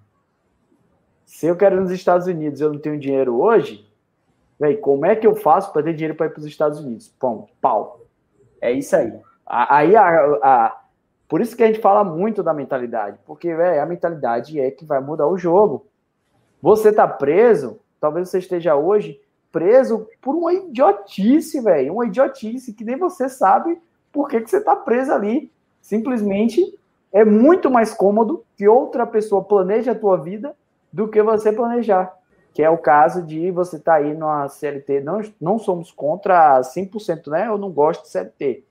Se eu quero ir nos Estados Unidos eu não tenho dinheiro hoje, véi, como é que eu faço para ter dinheiro para ir para os Estados Unidos? Pão, pau. É isso aí. Aí a, a, por isso que a gente fala muito da mentalidade, porque véio, a mentalidade é que vai mudar o jogo. Você tá preso, talvez você esteja hoje preso por uma idiotice, velho, uma idiotice que nem você sabe por que, que você tá preso ali. Simplesmente é muito mais cômodo que outra pessoa planeje a tua vida do que você planejar. Que é o caso de você tá aí numa CLT. Não, não somos contra 100%, né? Eu não gosto de CLT.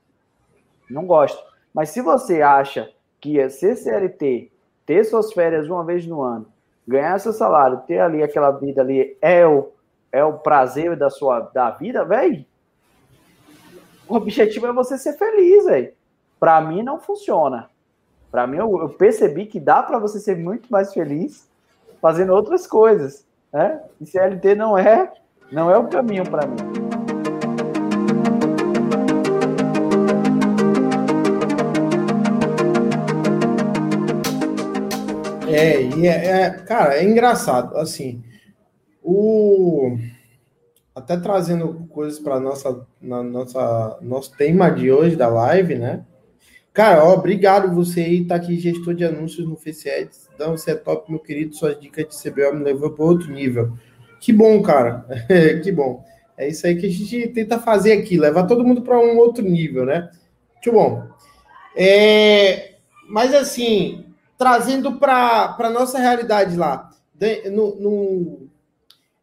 Não gosto. Mas se você acha que é ser CLT, ter suas férias uma vez no ano, ganhar seu salário, ter ali aquela vida ali é o, é o prazer da sua da vida, velho. O objetivo é você ser feliz, velho. Para mim não funciona. Para mim eu, eu, percebi que dá para você ser muito mais feliz fazendo outras coisas, né? E CLT não é não é o caminho para mim. É, e é, é, cara, é engraçado, assim, o até trazendo coisas para nossa na nossa nosso tema de hoje da live, né? Cara, ó, obrigado você aí, tá aqui, gestor de anúncios no FaceAds. Então, você é top, meu querido. Suas dicas de CBO me levou para outro nível. Que bom, cara. que bom. É isso aí que a gente tenta fazer aqui, levar todo mundo para um outro nível, né? Muito bom. É, mas assim, trazendo para a nossa realidade lá, no, no,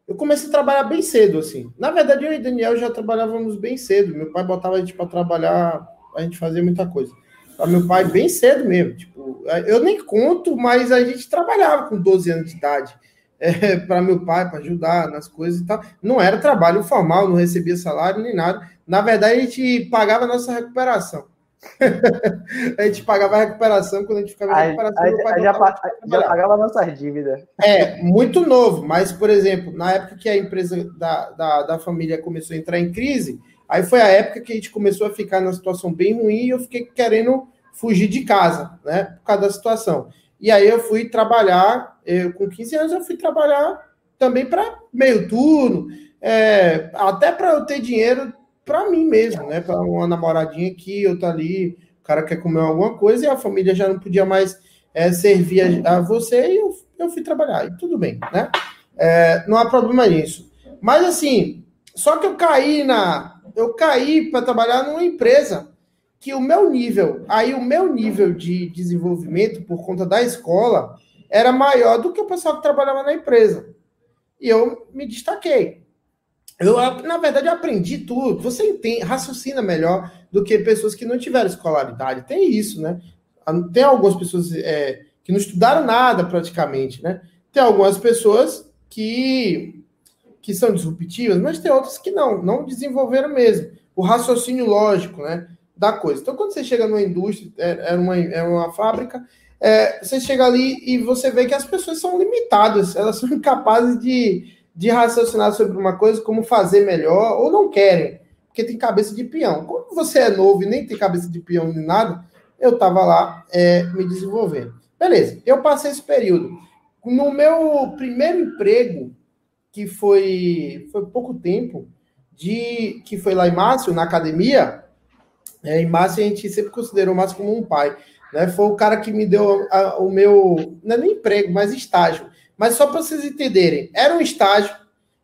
eu comecei a trabalhar bem cedo, assim. Na verdade, eu e Daniel já trabalhávamos bem cedo. Meu pai botava a gente para trabalhar, a gente fazia muita coisa para meu pai bem cedo mesmo. Tipo, eu nem conto, mas a gente trabalhava com 12 anos de idade. É, para meu pai, para ajudar nas coisas e tal. Não era trabalho formal, não recebia salário nem nada. Na verdade, a gente pagava a nossa recuperação. a gente pagava a recuperação quando a gente ficava em recuperação. A, a, já, já pagava nossas dívidas. É, muito novo, mas, por exemplo, na época que a empresa da, da, da família começou a entrar em crise, Aí foi a época que a gente começou a ficar numa situação bem ruim e eu fiquei querendo fugir de casa, né? Por causa da situação. E aí eu fui trabalhar, eu, com 15 anos eu fui trabalhar também para meio turno, é, até para eu ter dinheiro para mim mesmo, né? Para uma namoradinha aqui, eu tá ali, o cara quer comer alguma coisa e a família já não podia mais é, servir a, a, você e eu, eu fui trabalhar. E tudo bem, né? É, não há problema nisso. Mas assim, só que eu caí na, eu caí para trabalhar numa empresa que o meu nível, aí o meu nível de desenvolvimento por conta da escola era maior do que o pessoal que trabalhava na empresa. E eu me destaquei. Eu, na verdade, eu aprendi tudo. Você entende, raciocina melhor do que pessoas que não tiveram escolaridade. Tem isso, né? Tem algumas pessoas é, que não estudaram nada praticamente, né? Tem algumas pessoas que que são disruptivas, mas tem outras que não, não desenvolveram mesmo. O raciocínio lógico, né? Da coisa. Então, quando você chega numa indústria, é, é uma, é uma fábrica, é, você chega ali e você vê que as pessoas são limitadas, elas são incapazes de, de raciocinar sobre uma coisa, como fazer melhor, ou não querem, porque tem cabeça de peão. Quando você é novo e nem tem cabeça de peão nem nada, eu estava lá é, me desenvolvendo. Beleza, eu passei esse período. No meu primeiro emprego, que foi, foi pouco tempo, de que foi lá em Márcio, na academia. É, em Márcio, a gente sempre considerou Márcio como um pai. Né? Foi o cara que me deu a, o meu, não é nem emprego, mas estágio. Mas só para vocês entenderem, era um estágio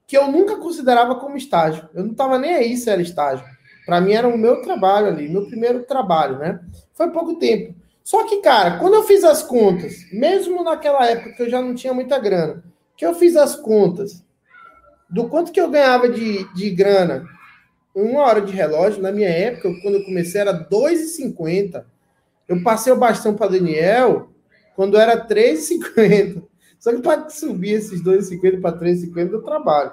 que eu nunca considerava como estágio. Eu não estava nem aí se era estágio. Para mim era o meu trabalho ali, meu primeiro trabalho, né? Foi pouco tempo. Só que, cara, quando eu fiz as contas, mesmo naquela época que eu já não tinha muita grana, que eu fiz as contas do quanto que eu ganhava de, de grana uma hora de relógio, na minha época, quando eu comecei, era 2,50. Eu passei o bastão para Daniel quando era 3,50. Só que para subir esses 2,50 para 3,50 eu trabalho.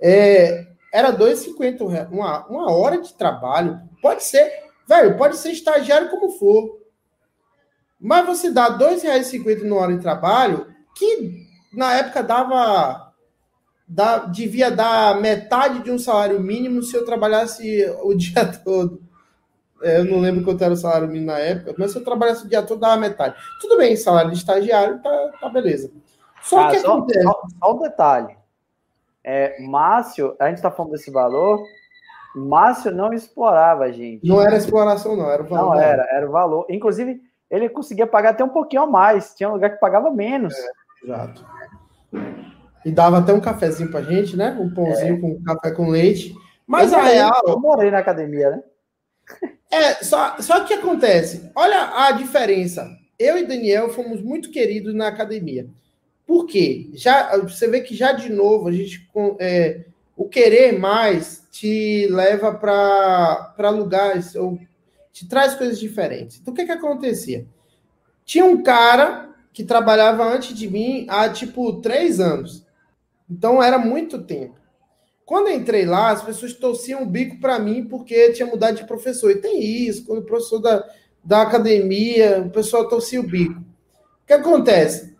É, era 2,50 uma, uma hora de trabalho. Pode ser. Velho, pode ser estagiário como for. Mas você dá R$ 2,50 no hora de trabalho, que na época dava, dava. devia dar metade de um salário mínimo se eu trabalhasse o dia todo. É, eu não lembro quanto era o salário mínimo na época, mas se eu trabalhasse o dia todo, dava metade. Tudo bem, salário de estagiário, tá, tá beleza. Só ah, que só, só, só um detalhe. É, Márcio, a gente está falando desse valor, Márcio não explorava a gente. Não era exploração, não, era o valor. Não, era, era o valor. Inclusive, ele conseguia pagar até um pouquinho a mais. Tinha um lugar que pagava menos. É, exato. E dava até um cafezinho pra gente, né? Um pãozinho é. com café com leite. Mas eu a real. Eu morei na academia, né? É, só, só que acontece. Olha a diferença. Eu e Daniel fomos muito queridos na academia. Por quê? Já, você vê que já de novo a gente. É, o querer mais te leva para lugares, ou te traz coisas diferentes. Então, o que, que acontecia? Tinha um cara que trabalhava antes de mim há tipo três anos. Então era muito tempo. Quando entrei lá, as pessoas torciam o bico para mim porque tinha mudado de professor. E tem isso, quando o professor da, da academia, o pessoal torcia o bico. O que acontece?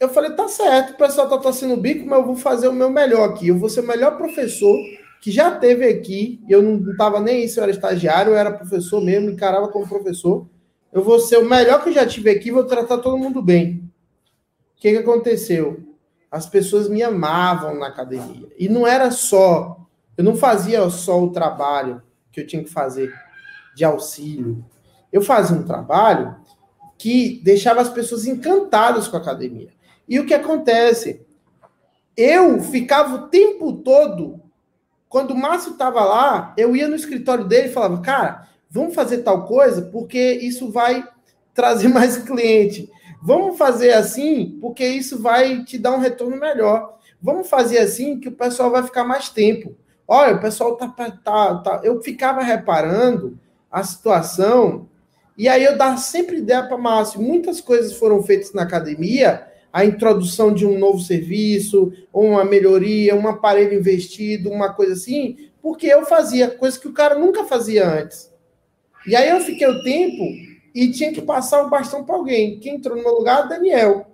Eu falei, tá certo, o pessoal tá torcendo o bico, mas eu vou fazer o meu melhor aqui. Eu vou ser o melhor professor que já teve aqui. Eu não estava nem se eu era estagiário, eu era professor mesmo, encarava como professor. Eu vou ser o melhor que já tive aqui, vou tratar todo mundo bem. O que, que aconteceu? As pessoas me amavam na academia. E não era só, eu não fazia só o trabalho que eu tinha que fazer de auxílio. Eu fazia um trabalho que deixava as pessoas encantadas com a academia. E o que acontece? Eu ficava o tempo todo, quando o Márcio estava lá, eu ia no escritório dele e falava, cara, vamos fazer tal coisa, porque isso vai trazer mais cliente. Vamos fazer assim, porque isso vai te dar um retorno melhor. Vamos fazer assim que o pessoal vai ficar mais tempo. Olha, o pessoal tá, tá, tá. Eu ficava reparando a situação, e aí eu dava sempre ideia para Márcio. Muitas coisas foram feitas na academia a introdução de um novo serviço, uma melhoria, um aparelho investido, uma coisa assim, porque eu fazia coisa que o cara nunca fazia antes. E aí eu fiquei o tempo e tinha que passar o bastão para alguém. Quem entrou no meu lugar? Daniel.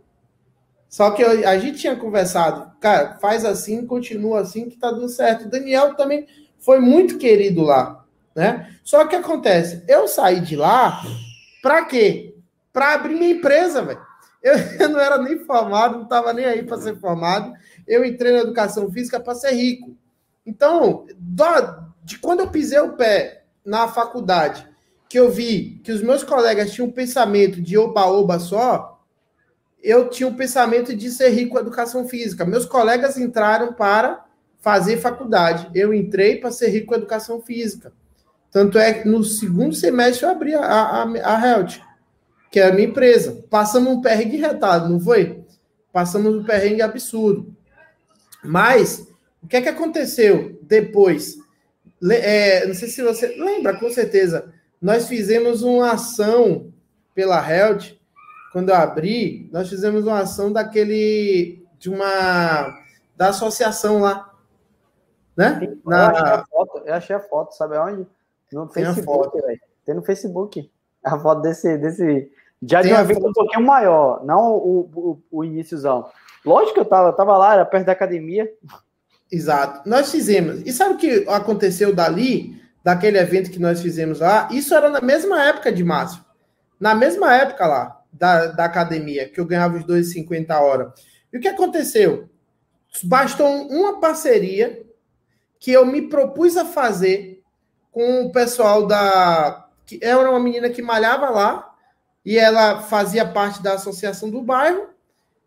Só que eu, a gente tinha conversado, cara, faz assim, continua assim, que tá dando certo. O Daniel também foi muito querido lá, né? Só que acontece, eu saí de lá para quê? Para abrir minha empresa, velho. Eu, não era nem formado, não estava nem aí para ser formado. Eu entrei na educação física para ser rico. Então, de quando eu pisei o pé na faculdade, que eu vi que os meus colegas tinham um pensamento de oba-oba só, eu tinha um pensamento de ser rico com educação física. Meus colegas entraram para fazer faculdade. Eu entrei para ser rico com educação física. Tanto é que no segundo semestre eu abri a, a, a Health que é a minha empresa. Passamos um perrengue retado, não foi? Passamos um perrengue absurdo. Mas, o que é que aconteceu depois? É, não sei se você lembra, com certeza. Nós fizemos uma ação pela Health, quando eu abri, nós fizemos uma ação daquele. de uma. da associação lá. Né? Sim, Na... eu, achei a foto, eu achei a foto, sabe onde? No Tem Facebook, velho. Tem no Facebook. A foto desse, desse já de um evento um pouquinho maior, não o, o, o iníciozão. Lógico que eu tava, tava lá, era perto da academia. Exato. Nós fizemos. E sabe o que aconteceu dali, daquele evento que nós fizemos lá? Isso era na mesma época de Márcio. Na mesma época lá, da, da academia, que eu ganhava os 2,50 a hora. E o que aconteceu? Bastou uma parceria que eu me propus a fazer com o pessoal da. que era uma menina que malhava lá, e ela fazia parte da associação do bairro,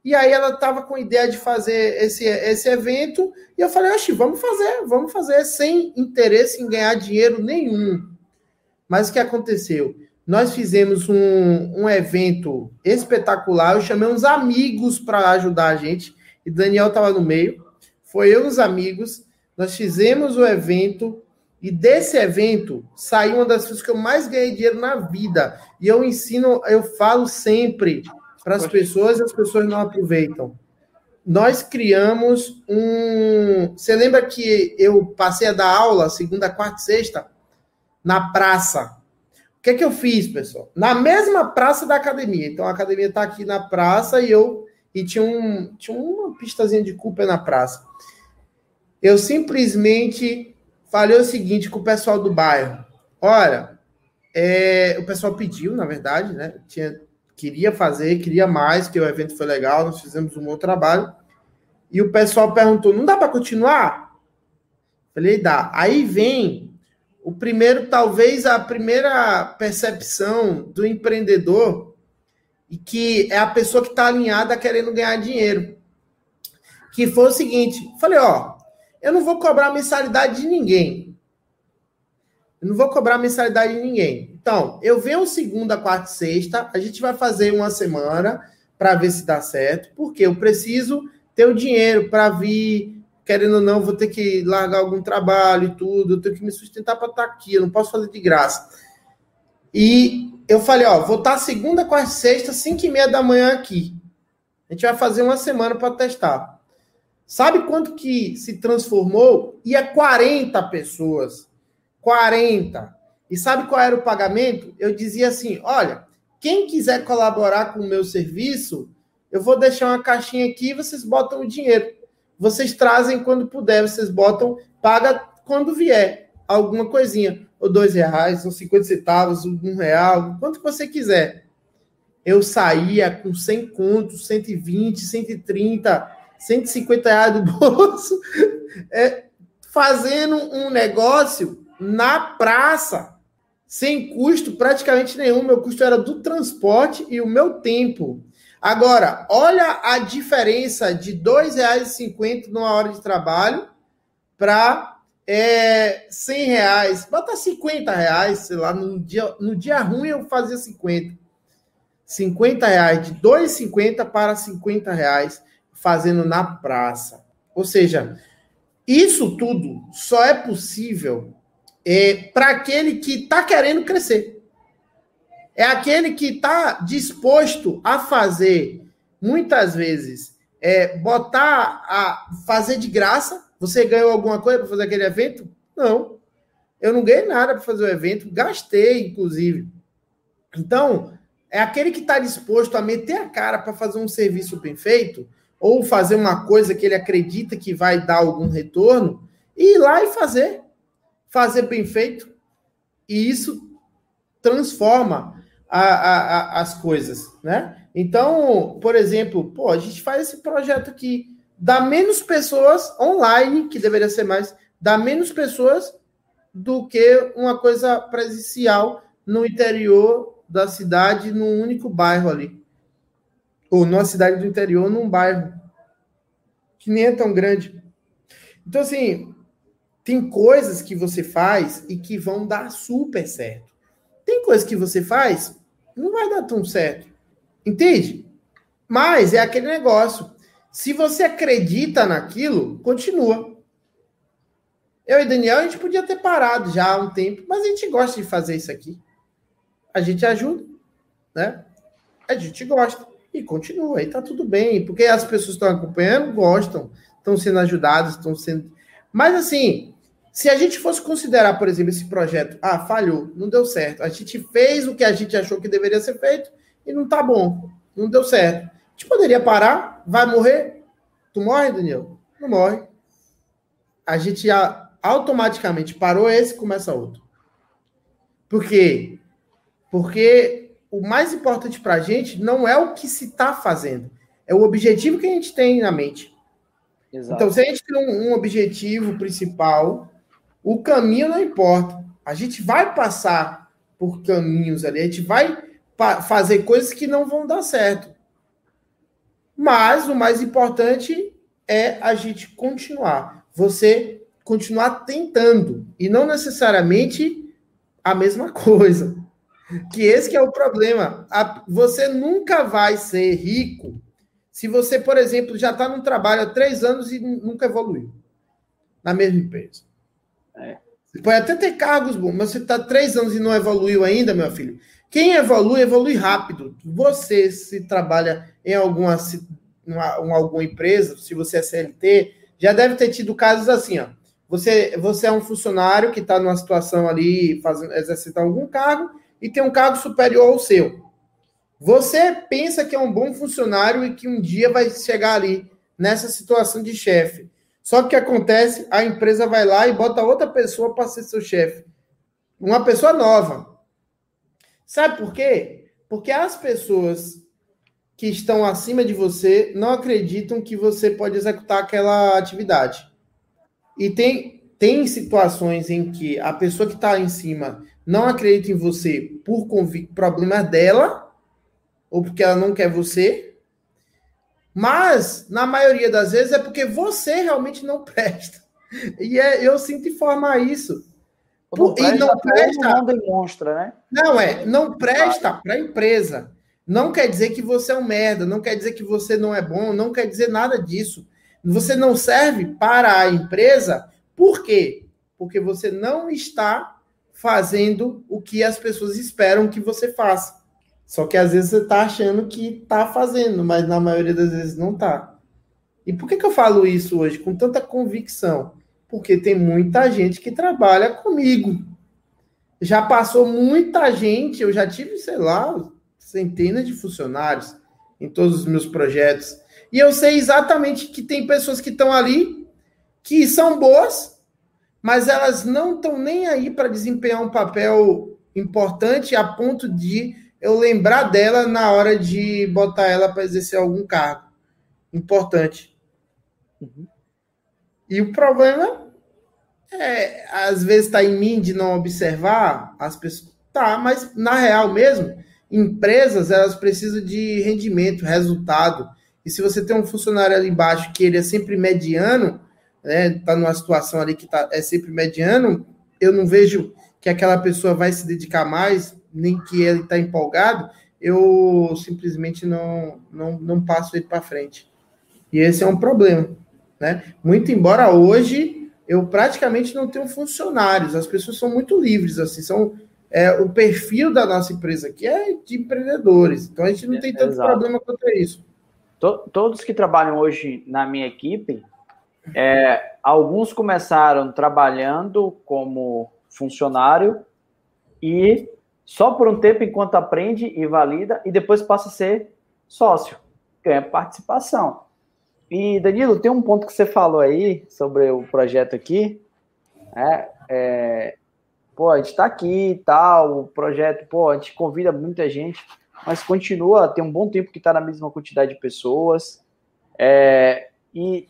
e aí ela estava com a ideia de fazer esse, esse evento, e eu falei, oxe, vamos fazer, vamos fazer, sem interesse em ganhar dinheiro nenhum. Mas o que aconteceu? Nós fizemos um, um evento espetacular, eu chamei uns amigos para ajudar a gente, e Daniel estava no meio, foi eu e os amigos, nós fizemos o evento, e desse evento saiu uma das coisas que eu mais ganhei dinheiro na vida. E eu ensino, eu falo sempre para as pessoas e as pessoas não aproveitam. Nós criamos um. Você lembra que eu passei a dar aula segunda, quarta e sexta? na praça. O que é que eu fiz, pessoal? Na mesma praça da academia. Então a academia está aqui na praça e eu e tinha, um, tinha uma pistazinha de culpa na praça. Eu simplesmente falei o seguinte com o pessoal do bairro. Olha, é, o pessoal pediu, na verdade, né? Tinha, queria fazer, queria mais, que o evento foi legal, nós fizemos um bom trabalho. E o pessoal perguntou: não dá para continuar? Falei, dá. Aí vem o primeiro, talvez a primeira percepção do empreendedor, e que é a pessoa que está alinhada querendo ganhar dinheiro. Que foi o seguinte: falei, ó, eu não vou cobrar mensalidade de ninguém. Eu não vou cobrar mensalidade de ninguém. Então, eu venho segunda, quarta e sexta, a gente vai fazer uma semana para ver se dá certo, porque eu preciso ter o dinheiro para vir, querendo ou não, vou ter que largar algum trabalho e tudo, eu tenho que me sustentar para estar tá aqui, eu não posso fazer de graça. E eu falei, ó, vou estar tá segunda, quarta e sexta, cinco e meia da manhã aqui. A gente vai fazer uma semana para testar. Sabe quanto que se transformou? Ia 40 pessoas. 40. E sabe qual era o pagamento? Eu dizia assim: olha, quem quiser colaborar com o meu serviço, eu vou deixar uma caixinha aqui e vocês botam o dinheiro. Vocês trazem quando puder, vocês botam, paga quando vier alguma coisinha. Ou dois reais, ou 50 centavos, um real, quanto você quiser. Eu saía com 100 contos, 120, 130, 150 reais do bolso, é, fazendo um negócio na praça, sem custo praticamente nenhum. Meu custo era do transporte e o meu tempo. Agora, olha a diferença de R$ 2,50 numa hora de trabalho para é, 100 reais. Bota 50 reais, sei lá, no dia, no dia ruim eu fazia 50. 50 reais, de 2,50 para 50 reais, fazendo na praça. Ou seja, isso tudo só é possível é, para aquele que está querendo crescer. É aquele que está disposto a fazer, muitas vezes, é, botar a fazer de graça. Você ganhou alguma coisa para fazer aquele evento? Não. Eu não ganhei nada para fazer o evento, gastei, inclusive. Então, é aquele que está disposto a meter a cara para fazer um serviço bem feito, ou fazer uma coisa que ele acredita que vai dar algum retorno, e ir lá e fazer fazer bem feito, e isso transforma a, a, a, as coisas, né? Então, por exemplo, pô, a gente faz esse projeto aqui, dá menos pessoas online, que deveria ser mais, dá menos pessoas do que uma coisa presencial no interior da cidade, num único bairro ali. Ou numa cidade do interior, num bairro que nem é tão grande. Então, assim, tem coisas que você faz e que vão dar super certo. Tem coisas que você faz não vai dar tão certo. Entende? Mas é aquele negócio. Se você acredita naquilo, continua. Eu e Daniel, a gente podia ter parado já há um tempo, mas a gente gosta de fazer isso aqui. A gente ajuda, né? A gente gosta e continua, e tá tudo bem, porque as pessoas estão acompanhando, gostam, estão sendo ajudadas, estão sendo. Mas assim, se a gente fosse considerar, por exemplo, esse projeto, ah, falhou, não deu certo. A gente fez o que a gente achou que deveria ser feito e não tá bom, não deu certo. A gente poderia parar, vai morrer? Tu morre, Daniel? Não morre. A gente já automaticamente parou esse e começa outro. Por quê? Porque o mais importante para a gente não é o que se está fazendo, é o objetivo que a gente tem na mente. Exato. Então, se a gente tem um, um objetivo principal, o caminho não importa. A gente vai passar por caminhos ali, a gente vai fazer coisas que não vão dar certo. Mas o mais importante é a gente continuar. Você continuar tentando e não necessariamente a mesma coisa. Que esse que é o problema. Você nunca vai ser rico se você, por exemplo, já está no trabalho há três anos e nunca evoluiu na mesma empresa. É. Você pode até ter cargos bons, mas você está três anos e não evoluiu ainda, meu filho. Quem evolui, evolui rápido. Você, se trabalha em alguma, uma, alguma empresa, se você é CLT, já deve ter tido casos assim, ó. Você, você é um funcionário que está numa situação ali, fazendo, exercitando algum cargo, e tem um cargo superior ao seu. Você pensa que é um bom funcionário e que um dia vai chegar ali, nessa situação de chefe. Só que acontece? A empresa vai lá e bota outra pessoa para ser seu chefe. Uma pessoa nova. Sabe por quê? Porque as pessoas que estão acima de você não acreditam que você pode executar aquela atividade. E tem, tem situações em que a pessoa que está em cima não acredita em você por problemas dela, ou porque ela não quer você, mas, na maioria das vezes, é porque você realmente não presta. E é, eu sinto informar isso. Não e não presta. Não demonstra, né? Não é, não presta para a empresa. Não quer dizer que você é um merda, não quer dizer que você não é bom, não quer dizer nada disso. Você não serve para a empresa, por quê? Porque você não está fazendo o que as pessoas esperam que você faça. Só que às vezes você está achando que está fazendo, mas na maioria das vezes não está. E por que, que eu falo isso hoje com tanta convicção? Porque tem muita gente que trabalha comigo. Já passou muita gente, eu já tive, sei lá, centenas de funcionários em todos os meus projetos. E eu sei exatamente que tem pessoas que estão ali que são boas, mas elas não estão nem aí para desempenhar um papel importante a ponto de eu lembrar dela na hora de botar ela para exercer algum cargo importante. Uhum. E o problema é, às vezes está em mim de não observar as pessoas. Tá, mas na real mesmo, empresas elas precisam de rendimento, resultado. E se você tem um funcionário ali embaixo que ele é sempre mediano, né, tá numa situação ali que tá, é sempre mediano, eu não vejo que aquela pessoa vai se dedicar mais, nem que ele está empolgado, eu simplesmente não, não, não passo ele para frente. E esse é um problema. Né? Muito embora hoje eu praticamente não tenho funcionários, as pessoas são muito livres, assim, são é, o perfil da nossa empresa aqui é de empreendedores, então a gente não tem tanto Exato. problema quanto isso. Todos que trabalham hoje na minha equipe, é, alguns começaram trabalhando como funcionário e só por um tempo enquanto aprende e valida e depois passa a ser sócio, ganha participação. E Danilo, tem um ponto que você falou aí sobre o projeto aqui, é, é pô, a gente está aqui e tal, o projeto, pô, a gente convida muita gente, mas continua, tem um bom tempo que está na mesma quantidade de pessoas, é, e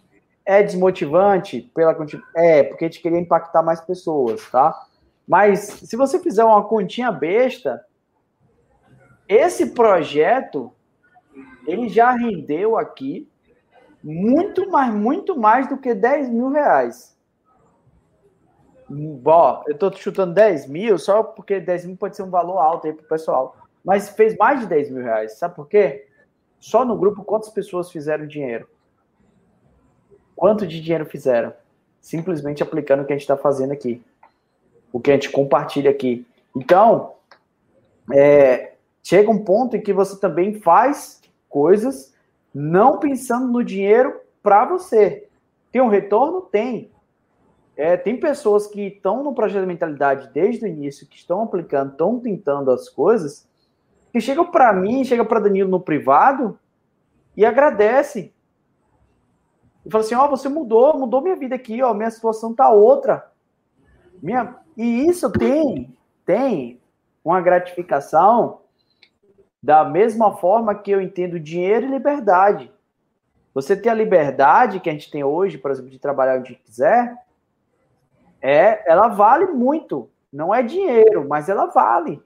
é desmotivante pela é porque a gente queria impactar mais pessoas, tá? Mas se você fizer uma continha besta, esse projeto ele já rendeu aqui muito mais, muito mais do que 10 mil reais. Bom, eu estou chutando 10 mil só porque 10 mil pode ser um valor alto aí para o pessoal. Mas fez mais de 10 mil reais. Sabe por quê? Só no grupo, quantas pessoas fizeram dinheiro? Quanto de dinheiro fizeram? Simplesmente aplicando o que a gente está fazendo aqui. O que a gente compartilha aqui. Então, é, chega um ponto em que você também faz coisas não pensando no dinheiro para você. Tem um retorno? Tem. É, tem pessoas que estão no projeto de mentalidade desde o início, que estão aplicando, estão tentando as coisas, que chegam para mim, chega para Danilo no privado e agradece. E fala assim: Ó, oh, você mudou, mudou minha vida aqui, ó, minha situação tá outra. Minha... E isso tem, tem uma gratificação da mesma forma que eu entendo dinheiro e liberdade. Você tem a liberdade que a gente tem hoje, por exemplo, de trabalhar onde quiser, é, ela vale muito. Não é dinheiro, mas ela vale.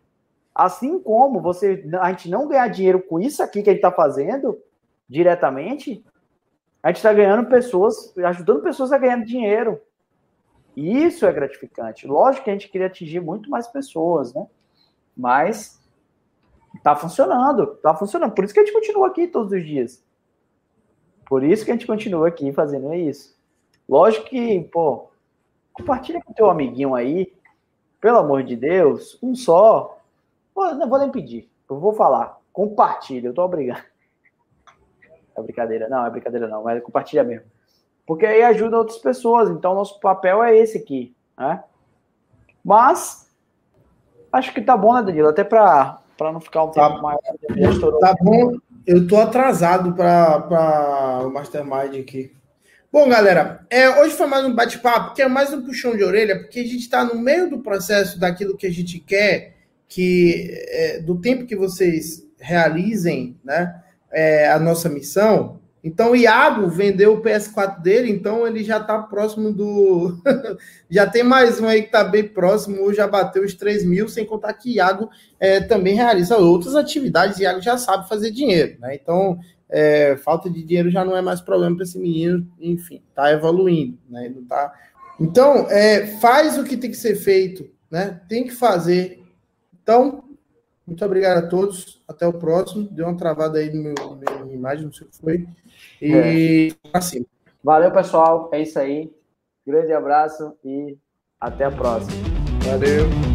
Assim como você, a gente não ganhar dinheiro com isso aqui que a gente está fazendo diretamente, a gente está ganhando pessoas, ajudando pessoas a ganhar dinheiro. E isso é gratificante. Lógico que a gente queria atingir muito mais pessoas, né? Mas tá funcionando, tá funcionando. Por isso que a gente continua aqui todos os dias. Por isso que a gente continua aqui fazendo isso. Lógico que, pô, Compartilha com teu amiguinho aí. Pelo amor de Deus, um só. não vou nem pedir. Eu vou falar. Compartilha, eu tô obrigado. É brincadeira. Não, é brincadeira não, mas compartilha mesmo. porque aí ajuda outras pessoas. Então, nosso papel é esse aqui, né? Mas, acho que tá bom, né, Danilo? Até para não ficar um tá, tempo mais. Tá bom, eu tô atrasado para o Mastermind aqui. Bom, galera, é, hoje foi mais um bate-papo, que é mais um puxão de orelha, porque a gente está no meio do processo daquilo que a gente quer, que é, do tempo que vocês realizem né, é, a nossa missão. Então, o Iago vendeu o PS4 dele, então ele já está próximo do. já tem mais um aí que está bem próximo, já bateu os 3 mil, sem contar que Iago é, também realiza outras atividades. Iago já sabe fazer dinheiro, né? Então, é, falta de dinheiro já não é mais problema para esse menino, enfim, está evoluindo, né? Tá... Então, é, faz o que tem que ser feito, né? Tem que fazer. Então, muito obrigado a todos. Até o próximo. Deu uma travada aí no meu, na minha imagem, não sei o que foi. E é. assim. Valeu, pessoal. É isso aí. Grande abraço e até a próxima. Valeu.